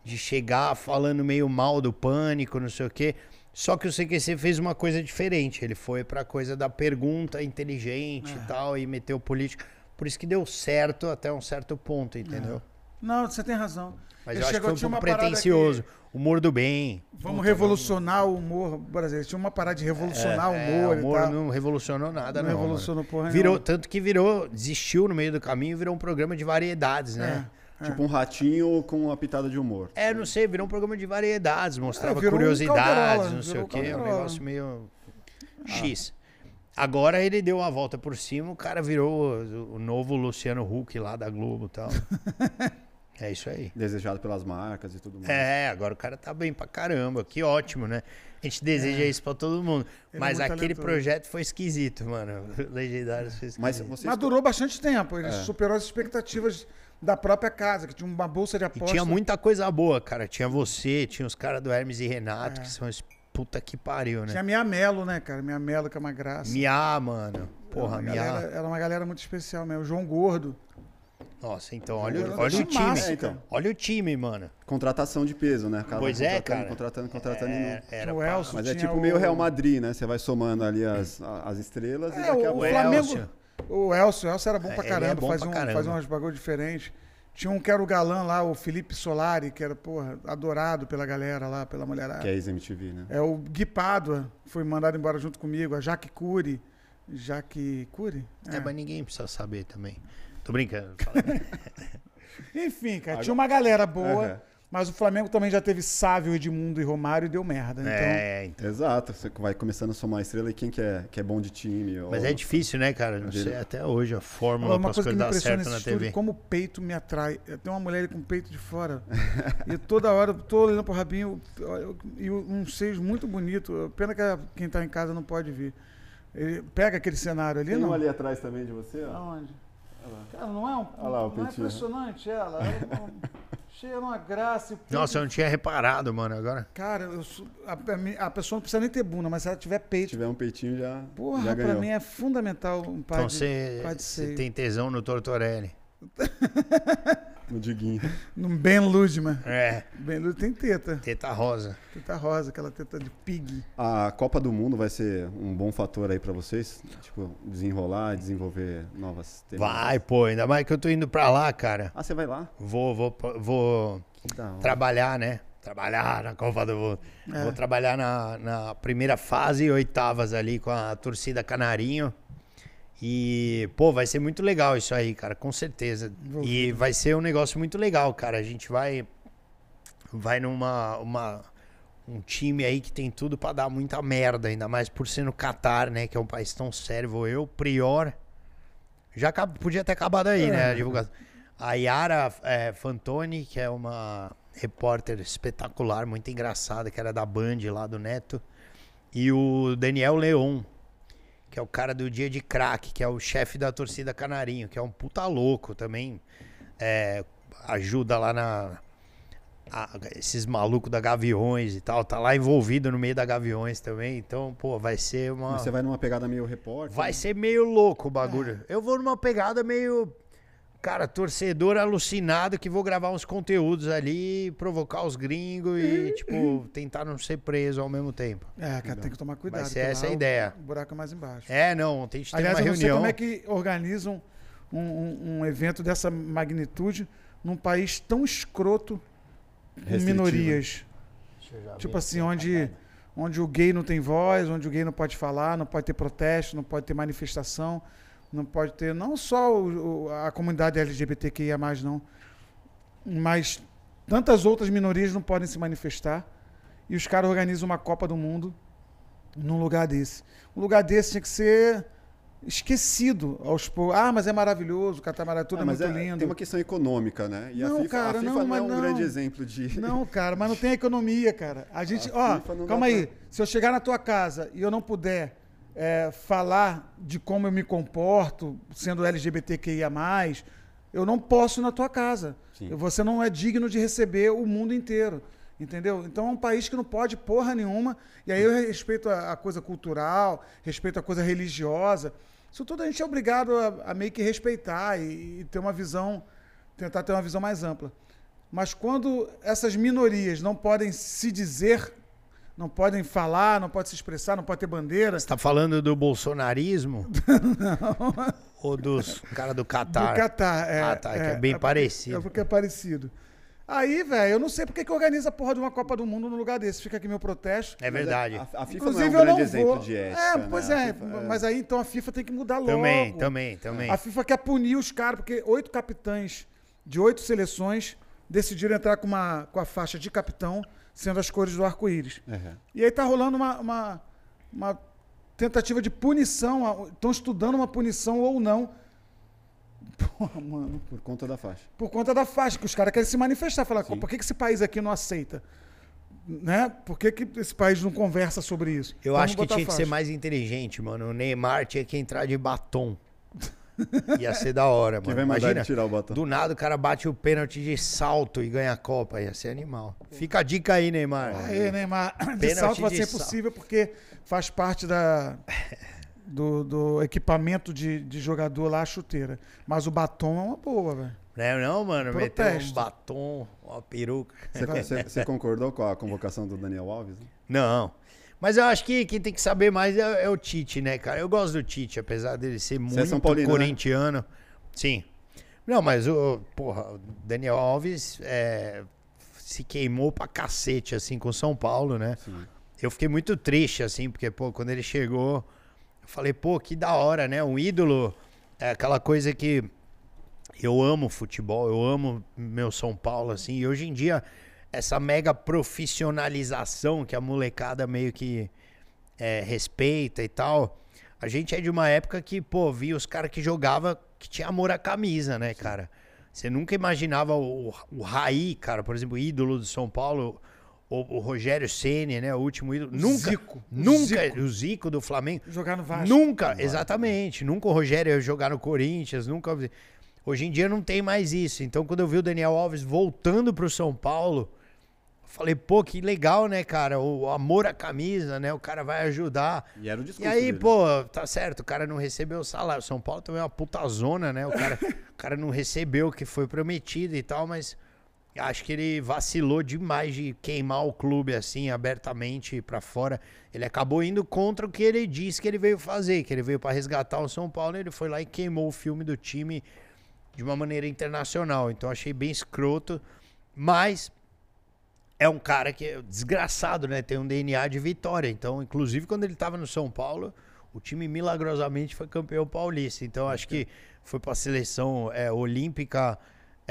de chegar falando meio mal do pânico, não sei o quê. Só que o CQC fez uma coisa diferente. Ele foi pra coisa da pergunta inteligente É. e tal, e meteu político. Por isso que deu certo até um certo ponto, entendeu? Não, você tem razão. Mas Ele eu acho que chegou- foi um pouco pretencioso. Humor do bem. Vamos Puta, revolucionar o humor brasileiro. Tinha uma parada de revolucionar é, o humor, o e humor não revolucionou nada, não não. revolucionou porra Virou, nenhuma. tanto que virou, desistiu no meio do caminho, virou um programa de variedades, né? Tipo um ratinho com uma pitada de humor. É, não sei, virou um programa de variedades, mostrava É, virou um curiosidades, não sei o quê, um Calderola. negócio meio X. Agora ele deu uma volta por cima, o cara virou o, o novo Luciano Huck lá da Globo e tal. é isso aí. Desejado pelas marcas e tudo mais. É, agora o cara tá bem pra caramba, que ótimo, né? A gente deseja isso pra todo mundo. Ele é Mas muito aquele talentoso. projeto foi esquisito, mano. Legendários foi esquisito. Mas vocês. Mas durou bastante tempo. Ele É. superou as expectativas da própria casa, que tinha uma bolsa de E aposta. tinha muita coisa boa, cara. Tinha você, tinha os caras do Hermes e Renato, É. que são esse puta que pariu, né? Tinha Mia Melo, né, cara? Mia Melo, que é uma graça. Miá, mano. Porra, era, uma Miá. galera, era uma galera muito especial mesmo. O João Gordo. Nossa, então olha, Era o- olha o time massa, time. É, então. cara. Olha o time, mano. Contratação de peso, né? Cara Pois é, contratando, cara. Contratando, contratando. e É, não- era O Elcio. Mas é tipo meio o- Real Madrid, né? Você vai somando ali as, a- as estrelas e É, daqui a pouco. O Flamengo. O Elcio, o Elcio era bom É, pra é caramba, bom fazia, pra um, caramba. fazia uns bagulho diferentes. Tinha um que era o galã lá, o Felipe Solari, que era, porra, adorado pela galera lá, pela mulherada. Que é ex-MTV, né? É o Gui Pádua, foi mandado embora junto comigo, a Jaque Cury. Jaque Cury? É, mas ninguém precisa saber também. Tô brincando. Enfim, cara, Agora- tinha uma galera boa, Aham. Mas o Flamengo também já teve Sávio, Edmundo e Romário e deu merda. Então, é, então. Exato, você vai começando a somar estrela e quem que é, que é bom de time. Mas ou- é difícil, né, cara? Não sei até hoje a fórmula uma para as coisa que coisas me dar impressiona certo na estúdio, TV. como o peito me atrai. Eu tenho uma mulher ali com o peito de fora. e toda hora eu tô olhando pro rabinho e um seio muito bonito. Pena que quem tá em casa não pode ver. Ele pega aquele cenário ali, Tem não? um ali atrás também de você, ó. Aonde? Cara, não é um. Olha lá o não é impressionante ela. ela é um- cheia de uma graça. e peito- Nossa, eu não tinha reparado, mano, agora. Cara, eu sou- a, a pessoa não precisa nem ter bunda, mas se ela tiver Se peito. tiver um peitinho já, Porra, já pra ganhou. mim é fundamental um pai Então de, você pai de você tem tesão no Tortorelli. No Diguinho. Num Ben Ludman. É, Ben Ludman tem teta. teta rosa. Teta rosa, aquela teta de pig. A Copa do Mundo vai ser um bom fator aí pra vocês? Tipo, desenrolar, desenvolver novas temáticas? Vai, pô, ainda mais que eu tô indo pra lá, cara. Ah, você vai lá? Vou, vou, vou trabalhar, né? Trabalhar na Copa do Mundo. É. Vou trabalhar na, na primeira fase e oitavas ali com a torcida Canarinho. E, pô, vai ser muito legal isso aí, cara, com certeza. E vai ser um negócio muito legal, cara. A gente vai vai numa uma, um time aí que tem tudo pra dar muita merda, ainda mais por ser no Catar, né, que é um país tão sério. Vou eu, Prior. Já podia ter acabado aí, né, a divulgação. A Yara é, Fantoni, que é uma repórter espetacular, muito engraçada, que era da Band lá do Neto. E o Daniel Leon, que é o cara do Dia de Crack, que é o chefe da torcida Canarinho, que é um puta louco também. é, ajuda lá na. a- esses malucos da Gaviões e tal. Tá lá envolvido no meio da Gaviões também. Então, pô, vai ser uma. Mas você vai numa pegada meio repórter? Vai ser meio louco o bagulho. Eu vou numa pegada meio. Cara, torcedor alucinado que vou gravar uns conteúdos ali, provocar os gringos e, tipo, tentar não ser preso ao mesmo tempo. É, cara, tem que tomar cuidado. Vai ser essa lá a ideia. O buraco é mais embaixo. É, não, tem que ter Aliás, uma eu não sei reunião. como é que organizam um, um- um evento dessa magnitude num país tão escroto com Restritivo. minorias. Tipo assim, onde, onde o gay não tem voz, onde o gay não pode falar, não pode ter protesto, não pode ter manifestação, não pode ter não só o- o- a comunidade LGBTQIA+, não, mas tantas outras minorias não podem se manifestar e os caras organizam uma Copa do Mundo num lugar desse. Um lugar desse tinha que ser esquecido aos poucos. Ah, mas é maravilhoso, o Catar tudo Ah, é mas muito é- lindo. Tem uma questão econômica, né? E a Não, FIFA, cara, a FIFA não, não, é um não. grande exemplo de. Não, cara, mas não tem economia, cara. A gente, A ó, calma dá aí. pra- Se eu chegar na tua casa e eu não puder é, falar de como eu me comporto, sendo LGBTQIA+, eu não posso ir na tua casa. Sim. Você não é digno de receber o mundo inteiro. Entendeu? Então é um país que não pode porra nenhuma. E aí eu respeito a, a coisa cultural, respeito a coisa religiosa. Isso tudo a gente é obrigado a, a meio que respeitar e, e ter uma visão, tentar ter uma visão mais ampla. Mas quando essas minorias não podem se dizer, não podem falar, não podem se expressar, não podem ter bandeira, Você tá falando do bolsonarismo? Ou dos caras do Catar? do Catar. É, Ah, tá, que é bem porque- parecido. É porque é parecido. Aí, velho, eu não sei porque que organiza a porra de uma Copa do Mundo num lugar desse. Fica aqui meu protesto. É verdade. A, a FIFA Inclusive, não é um eu não grande exemplo vou. de ética. é, né? pois A é, FIFA Mas aí então a FIFA tem que mudar logo. Também, também, também. A FIFA quer punir os caras, porque oito capitães de oito seleções, decidiram entrar com, uma, com a faixa de capitão, sendo as cores do arco-íris. Uhum. E aí tá rolando uma, uma, uma tentativa de punição, estão estudando uma punição ou não. Porra, mano. Por conta da faixa. Por conta da faixa, que os caras querem se manifestar, falar, Sim. por que, que esse país aqui não aceita? Né? Por que, que esse país não conversa sobre isso? Eu Vamos acho que tinha que ser mais inteligente, mano. O Neymar tinha que entrar de batom. Ia ser da hora, mano. Imagina, tirar o batom? do nada o cara bate o pênalti de salto e ganha a Copa. Ia ser animal. Fica a dica aí, Neymar. Aí, Neymar, de Pênalti salto vai de ser salto. possível porque faz parte da, do, do equipamento de, de jogador lá, a chuteira. Mas o batom é uma boa, velho. Não, é não, mano. Meteu um batom, uma peruca. Você, você- você concordou com a convocação do Daniel Alves? né? Não. Mas eu acho que quem tem que saber mais é, é o Tite, né, cara? Eu gosto do Tite, apesar dele ser é muito São Paulino, né? corintiano. Sim. Não, mas o, porra, o Daniel Alves é, se queimou pra cacete, assim, com o São Paulo, né? Sim. Eu fiquei muito triste, assim, porque, pô, quando ele chegou, eu falei, pô, que da hora, né? Um ídolo é aquela coisa que eu amo futebol, eu amo meu São Paulo, assim, e hoje em dia, essa mega profissionalização que a molecada meio que é, respeita e tal, a gente é de uma época que, pô, via os caras que jogava que tinha amor à camisa, né, cara? Você nunca imaginava o, o Raí, cara, por exemplo, o ídolo do São Paulo, o, o Rogério Ceni, né, o último ídolo. Nunca, Zico. O nunca, Zico. o Zico do Flamengo. Jogar no Vasco. Nunca, exatamente. Nunca o Rogério ia jogar no Corinthians, nunca. Hoje em dia não tem mais isso. Então, quando eu vi o Daniel Alves voltando pro São Paulo, falei, pô, que legal, né, cara? O amor à camisa, né? O cara vai ajudar. E era o E discurso aí, dele. pô, tá certo, o cara não recebeu o salário. São Paulo também é uma puta zona, né? O cara, o cara não recebeu o que foi prometido e tal, mas acho que ele vacilou demais de queimar o clube assim, abertamente pra fora. Ele acabou indo contra o que ele disse que ele veio fazer, que ele veio pra resgatar o São Paulo, ele foi lá e queimou o filme do time de uma maneira internacional. Então achei bem escroto, mas é um cara que é desgraçado, né? Tem um DNA de vitória. Então, inclusive, quando ele estava no São Paulo, o time milagrosamente foi campeão paulista. Então, acho que foi para a seleção é, olímpica.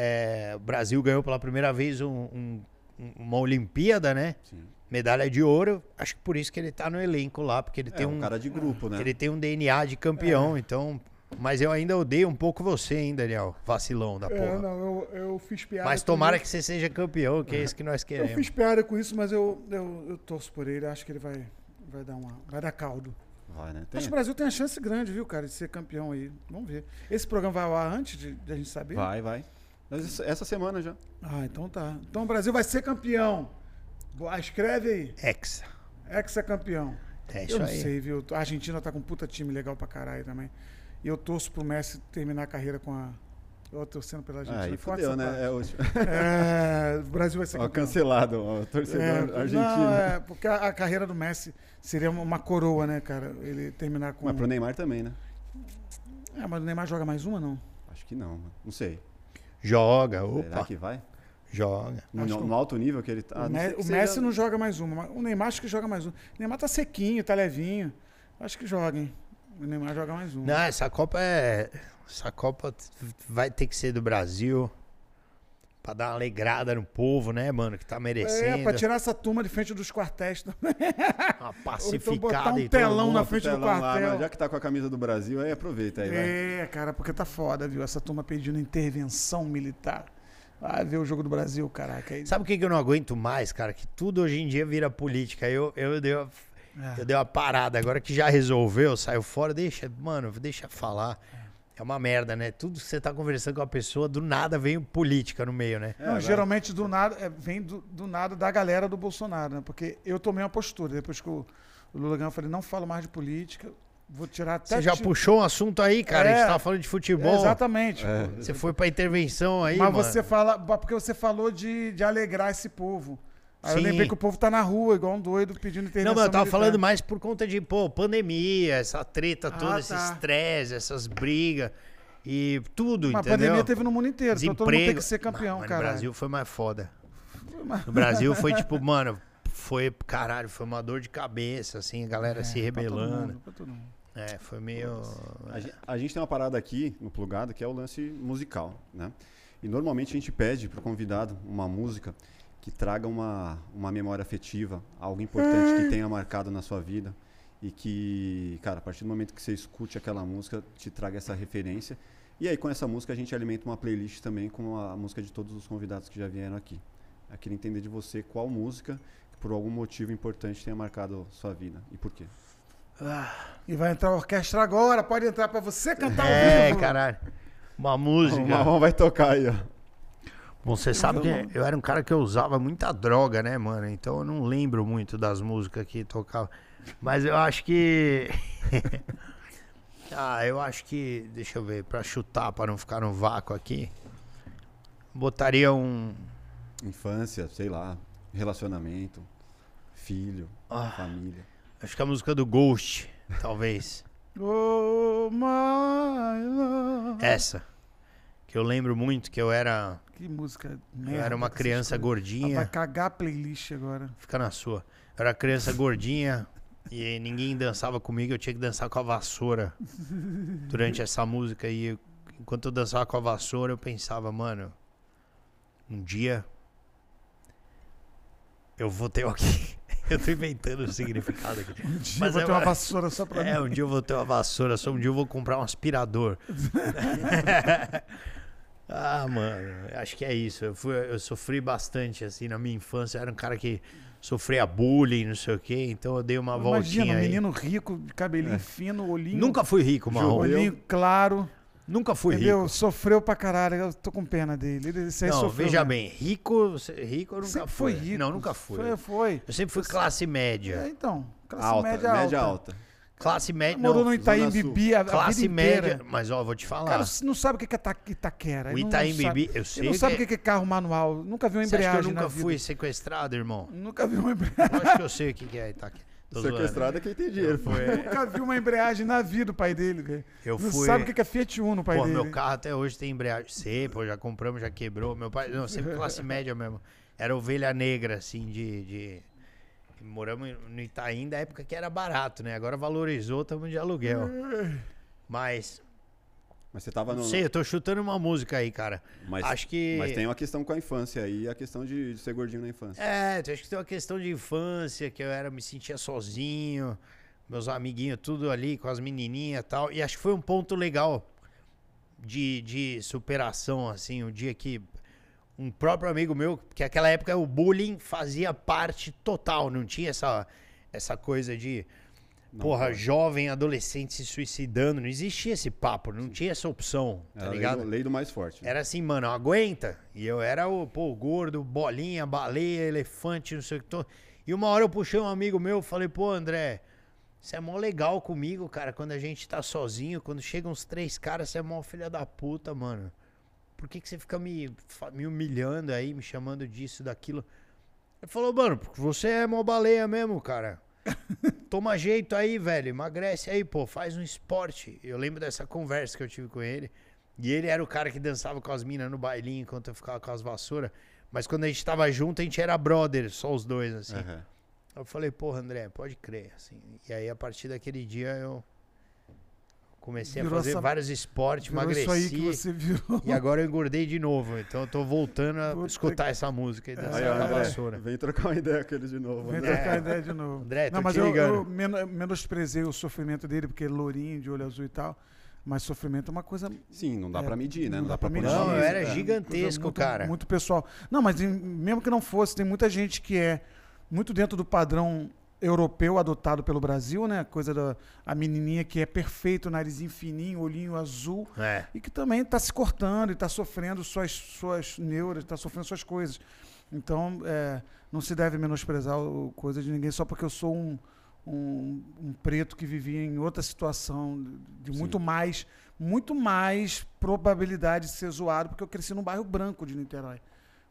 é, o Brasil ganhou pela primeira vez um- um- um- uma Olimpíada, né? Sim. Medalha de ouro. Acho que por isso que ele tá no elenco lá, porque ele É tem um um, cara de grupo, né? ele tem um DNA de campeão. Então, mas eu ainda odeio um pouco você, hein, Daniel? Vacilão da porra. É, não, eu, eu fiz piada. Mas com tomara isso. que você seja campeão, que é isso que nós Eu queremos. fiz piada com isso, mas eu, eu, eu torço por ele. Acho que ele vai, vai dar uma. Vai dar caldo. Vai, né? Tem- Acho que o Brasil tem uma chance grande, viu, cara, de ser campeão aí. Vamos ver. Esse programa vai ao ar antes de, de a gente saber? Vai, vai. Mas essa semana já. Ah, então tá. Então o Brasil vai ser campeão. Boa, escreve aí. Hexa. Ex-campeão. É Eu isso não aí. sei, viu? A Argentina tá com um puta time legal pra caralho também. E eu torço pro Messi terminar a carreira com a. Eu torcendo pela Argentina. Aí fudeu, né? É, o... É, o Brasil vai ser Ó, campeão. cancelado, ó, torcedor É, argentino. Não, é, porque a, a carreira do Messi seria uma, coroa, né, cara? Ele terminar com. Mas pro Neymar também, né? É, mas o Neymar joga mais uma, não? Acho que não, mano. Não sei. Joga, Será opa. que vai? Joga. No, no alto nível que ele tá. o Me- o Messi não joga mais uma. mas O Neymar acho que joga mais uma. O Neymar tá sequinho, tá levinho. Acho que joga, hein? O Neymar joga mais uma. Não, essa Copa é. Essa Copa vai ter que ser do Brasil. Pra dar uma alegrada no povo, né, mano? Que tá É, merecendo. pra tirar essa turma de frente dos quartéis também. Uma pacificada então botar um telão na frente do Telão lá, quartel. mas já que tá com a camisa do Brasil, aí aproveita aí, vai. É, cara, porque tá foda, viu? Essa turma pedindo intervenção militar. Vai ver o jogo do Brasil, caraca. Aí... Sabe o que que eu não aguento mais, cara? Que tudo hoje em dia vira política. Eu, eu, dei, uma, É. eu dei uma parada. Agora que já resolveu, saiu fora, deixa, mano, deixa falar. É uma merda, né? Tudo que você tá conversando com a pessoa, do nada vem política no meio, né? É, Não, vai. geralmente do nada, é, vem do, do nada da galera do Bolsonaro, né? Porque eu tomei uma postura. Depois que o, o Lula ganhou, eu falei, não falo mais de política, vou tirar até... Você já puxou um assunto aí, cara? A É. gente tava falando de futebol. Exatamente. É. Você foi pra intervenção aí, Mas mano. você fala, porque você falou de, de alegrar esse povo. Aí eu Sim. lembrei que o povo tá na rua, igual um doido, pedindo intervenção Não, mas eu tava militar. falando mais por conta de, pô, pandemia, essa treta Ah, toda, esse tá. estresse, essas brigas e tudo, Mas a entendeu? pandemia teve no mundo inteiro, então todo mundo tem Desemprego. que ser campeão, Mas no cara. Brasil foi mais foda. No Brasil foi tipo, mano, foi, caralho, foi uma dor de cabeça, assim, a galera se rebelando. É, foi meio... A gen- A gente tem uma parada aqui no plugado que é o lance musical, né? E normalmente a gente pede pro convidado uma música que traga uma, uma memória afetiva, algo importante que tenha marcado na sua vida e que, cara, a partir do momento que você escute aquela música, te traga essa referência. E aí com essa música a gente alimenta uma playlist também com a música de todos os convidados que já vieram aqui. Eu queria entender de você qual música que por algum motivo importante tenha marcado sua vida e por quê. E vai entrar a orquestra agora, pode entrar pra você cantar É, vivo. caralho. Uma O música. Marrom vai tocar aí, ó. Bom, você sabe que eu era um cara que eu usava muita droga, né, mano? Então eu não lembro muito das músicas que tocava. Mas eu acho que. ah, eu acho que. Deixa eu ver, pra chutar, pra não ficar no vácuo aqui. Botaria um. Infância, sei lá, relacionamento, filho, Ah. família. Acho que a música do Ghost, talvez. Oh, my love. Essa. Que eu lembro muito que eu era. Que música Eu merda. era uma criança gordinha. Vai cagar a playlist agora. Fica na sua. Eu era criança gordinha e ninguém dançava comigo, eu tinha que dançar com a vassoura durante essa música. E eu- enquanto eu dançava com a vassoura, eu pensava, mano, um dia eu vou ter aqui. Eu tô inventando o significado aqui. Um dia Mas eu vou é ter uma vassoura só pra É, mim. um dia eu vou ter uma vassoura, só um dia eu vou comprar um aspirador. Ah, mano, acho que é isso. Eu, fui, eu sofri bastante, assim, na minha infância. Eu era um cara que sofria bullying, não sei o quê. Então eu dei uma Imagina, voltinha um aí. menino rico, cabelinho fino, olhinho. Nunca fui rico, Marrom. Judeu. Olhinho claro. Nunca fui entendeu? rico. Sofreu pra caralho. Eu tô com pena dele. Ele aí Não, sofreu veja mesmo. bem, rico, você- rico eu nunca Sempre fui. foi rico. Não, nunca fui. Foi, foi. Eu sempre fui classe É, média. então, classe alta, média, média alta. Classe média, Morou não. no Itaim Bibi a, a Classe vida média, inteira. mas ó, vou te falar. Cara, você não sabe o que que é Ita- Itaquera. o Itaim Bibi, eu Ele sei não sabe o que... que que é carro manual. Nunca viu uma Você acha que embreagem eu nunca na vida. fui sequestrado, irmão? Nunca viu uma embreagem. Eu acho que eu sei o que que é Itaquera. Tô zoando. Sequestrado é quem tem dinheiro, pô. Nunca viu uma embreagem na vida o pai dele, velho. Eu Não fui. sabe o que que é Fiat Uno, o pai Pô, dele. meu carro até hoje tem embreagem. Sei, pô, já compramos, já quebrou. Meu pai, não, sempre classe média mesmo. Era ovelha negra, assim, de. de... Moramos no Itaim da época que era barato, né? Agora valorizou, estamos de aluguel. Mas, Mas você tava no. sei, eu tô chutando uma música aí, cara. Mas, Acho que. mas tem uma questão com a infância aí, a questão de, de ser gordinho na infância. É, acho que tem uma questão de infância, que eu era, me sentia sozinho, meus amiguinhos tudo ali com as menininhas e tal. E acho que foi um ponto legal de, de superação, assim, o dia que um próprio amigo meu, que naquela época o bullying fazia parte total, não tinha essa, essa coisa de, Não porra, pode. jovem, adolescente se suicidando, não existia esse papo, não tinha essa opção, tá Era a lei ligado? do, lei do mais forte. né? Era assim, mano, aguenta. E eu era o, pô, gordo, bolinha, baleia, elefante, não sei o que. Tô... E uma hora eu puxei um amigo meu, falei, pô, André, você é mó legal comigo, cara, quando a gente tá sozinho, quando chegam uns três caras, você é mó filha da puta, mano. Por que, que você fica me, me humilhando aí, me chamando disso, daquilo? Ele falou, mano, porque você é mó baleia mesmo, cara. Toma jeito aí, velho. Emagrece aí, pô. Faz um esporte. Eu lembro dessa conversa que eu tive com ele. E ele era o cara que dançava com as minas no bailinho enquanto eu ficava com as vassouras. Mas quando a gente tava junto, a gente era brother, só os dois, assim. Aham. Eu falei, porra, André, pode crer, assim. E aí, a partir daquele dia, eu comecei Virou a fazer essa- vários esportes, Virou isso aí que emagreci. você virou. E agora eu engordei de novo. Então eu tô voltando a Puta escutar essa música Aí, ó, com a André, vassoura. vem trocar uma ideia com eles de novo. Vem André. trocar ideia de novo. André, Não, tô mas te eu, eu men- menosprezei o sofrimento dele, porque ele é lourinho, de olho azul e tal. Mas sofrimento é uma coisa. Sim, não dá É, pra medir, né? não Não, dá dá pôr medir. Não, era é. gigantesco, muito, cara. Muito pessoal. Não, mas em- mesmo que não fosse, tem muita gente que é muito dentro do padrão europeu adotado pelo Brasil, né? Coisa da a menininha que é perfeito, narizinho fininho, olhinho azul. É. e que também está se cortando e está sofrendo suas, suas neuras, está sofrendo suas coisas. Então, é, não se deve menosprezar o, coisa de ninguém só porque eu sou um, um, um preto que vivia em outra situação, de Sim. muito mais, muito mais probabilidade de ser zoado, porque eu cresci num bairro branco de Niterói,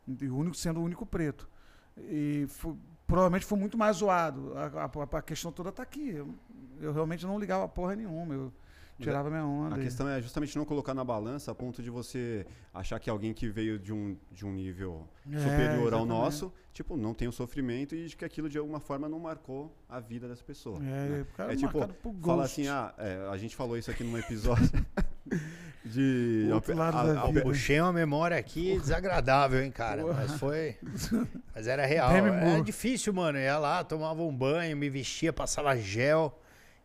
e o único, sendo o único preto. E fu- provavelmente foi muito mais zoado. A, a- a questão toda está aqui. Eu, eu realmente não ligava porra nenhuma. Eu tirava minha onda. A e- questão é justamente não colocar na balança a ponto de você achar que alguém que veio de um, de um nível É, superior ao exatamente. nosso, tipo, não tem o sofrimento e que aquilo de alguma forma não marcou a vida dessa pessoa. É, né? É tipo, Fala assim, ah, é, a gente falou isso aqui num episódio. de Outro lado da a- vida. Puxei uma memória aqui desagradável, hein, cara. Porra. Mas foi. Mas era real. É Moore. difícil, mano. Eu ia lá, tomava um banho, me vestia, passava gel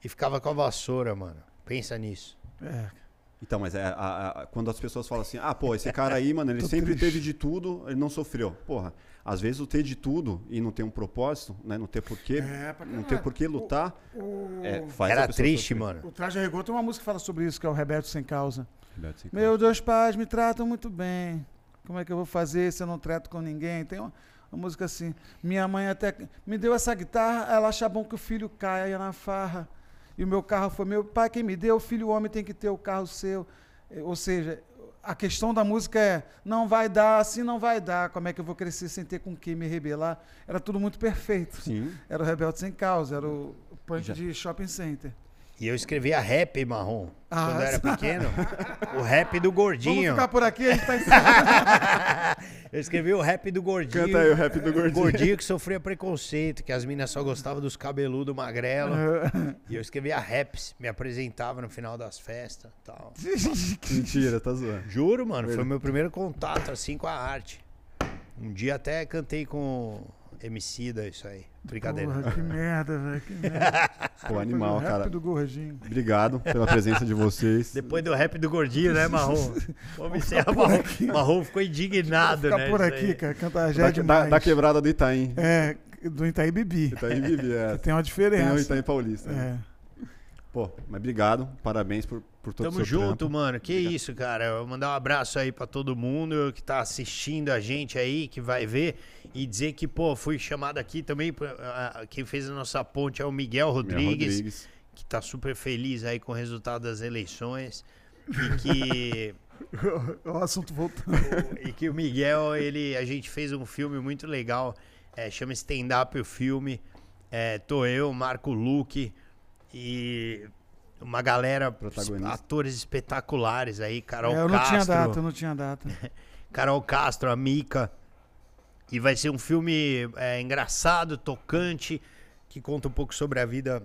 e ficava com a vassoura, mano. Pensa nisso. É, Então, mas é a- a- quando as pessoas falam assim, ah, pô, esse cara aí, mano, ele sempre triste. teve de tudo, ele não sofreu. Porra, às vezes o ter de tudo e não ter um propósito, né, não ter porquê, É, pra não ter porquê lutar, o, é, faz a Era triste, sofrer. mano. o Traje Rigor tem uma música que fala sobre isso, que é o Rebelde Sem Causa. Meus dois pais me tratam muito bem. Como é que eu vou fazer se eu não trato com ninguém? Tem uma, uma música assim. Minha mãe até me deu essa guitarra, ela acha bom que o filho caia na farra. E o meu carro foi meu pai quem me deu, o filho homem tem que ter o carro seu. Eh, Ou seja, a questão da música é não vai dar, assim não vai dar. Como é que eu vou crescer sem ter com quem me rebelar? Era tudo muito perfeito. Sim. Era o Rebelde Sem Causa, era o punk Já. de shopping center. E eu escrevia rap marrom. Ah, quando eu era pequeno. o rap do Vamos gordinho. ficar por aqui, a gente tá encerrando. Eu escrevi o rap do gordinho. Canta aí o rap do gordinho. Gordinho que sofria preconceito, que as minas só gostavam dos cabeludos magrelo. E eu escrevia raps, me apresentava no final das festas tal. Mentira, tá zoando. Juro, mano, foi meu primeiro contato assim com a arte. Um dia até cantei com Emicida isso aí. Brincadeira. Porra, que merda, velho. Que merda. Pô, animal, Fazer o rap cara. do gordinho. Obrigado pela presença de vocês. Depois do rap do gordinho, né, Marrom? Vamos encerrar, Marrom. Marrom ficou indignado, Ficar né? por aqui, aí. cara. Cantar já Da, é demais. da, da quebrada do Itaim. É, do Itaí Bibi. Itaim Bibi, é. Tem uma Tem o diferença. Itaim Paulista. né? Pô, mas obrigado, parabéns por, por todo o Tamo seu junto, trampo. mano. Que isso, cara. Eu vou mandar um abraço aí pra todo mundo que tá assistindo a gente aí, que vai ver. E dizer que, pô, fui chamado aqui também. pra- ah, Quem fez a nossa ponte é o Miguel Rodrigues, Rodrigues. que tá super feliz aí com o resultado das eleições. E que, O assunto voltando. e que o Miguel, ele, a gente fez um filme muito legal. é, chama Stand Up o filme. É, tô eu, Marco Luque e uma galera, atores espetaculares aí, Carol É, eu não Castro. tinha data, eu não tinha data. Carol Castro, a Mica. E vai ser um filme é, engraçado, tocante, que conta um pouco sobre a vida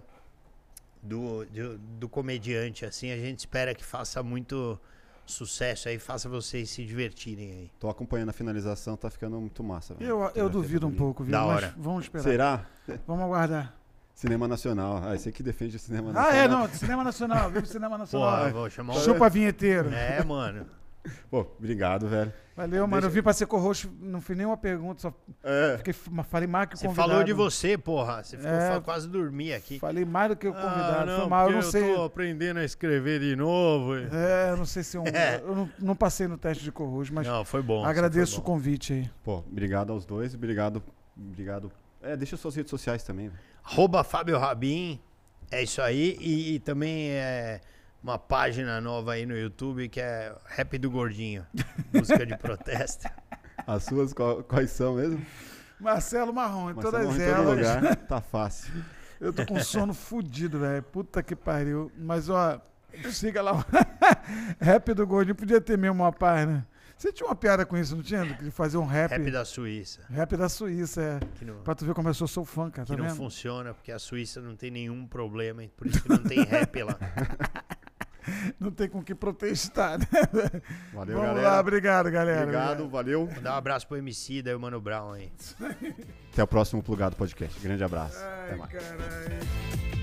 do, do, do comediante. Assim, a gente espera que faça muito sucesso aí, faça vocês se divertirem aí. Tô acompanhando a finalização, tá ficando muito massa. Eu, eu duvido um pouco, viu? Da Mas hora. vamos esperar. Será? Vamos aguardar. Cinema Nacional. Ah, esse aqui defende o cinema Ah, nacional. é, não. Cinema Nacional. Viva o Cinema Nacional. Porra, vou chamar um... Chupa vinheteiro. É, mano. Pô, obrigado, velho. Valeu, mano. Deixa- Eu vim pra ser co-host, não fiz nenhuma pergunta, só É. fiquei, falei mais que o Você convidado. falou de você, porra. Você ficou É. quase dormir aqui. Falei mais do que o Ah, convidado. Foi mal, eu não sei. aprendendo a escrever de novo. É, eu não sei se é um. É. Eu não, não passei no teste de co-host, mas Não, foi bom. agradeço foi o bom. convite aí. Pô, obrigado aos dois. Obrigado. Obrigado. É, deixa suas redes sociais também. velho. Arroba Fábio Rabin. É isso aí. E, e também é uma página nova aí no YouTube que é Rap do Gordinho. Música de protesto. As suas qual- quais são mesmo? Marcelo Marrom, em Mas todas em elas. todo lugar. Tá fácil. Eu tô com sono fudido, velho. Puta que pariu. Mas, ó, siga lá. rap do Gordinho podia ter mesmo uma página. Você tinha uma piada com isso, não tinha? De fazer um rap. Rap da Suíça. Rap da Suíça, é. Que não, Pra tu ver como eu sou, sou fã, cara. que Tá não vendo? funciona, porque a Suíça não tem nenhum problema. Por isso que não tem rap lá. Não tem com que protestar, né? Valeu, Vamos galera. lá, obrigado, galera. Obrigado, valeu. Vou dar um abraço pro MC da e o Mano Brown aí. Até o próximo Plugado Podcast. Grande abraço. Até Ai, mais. caralho.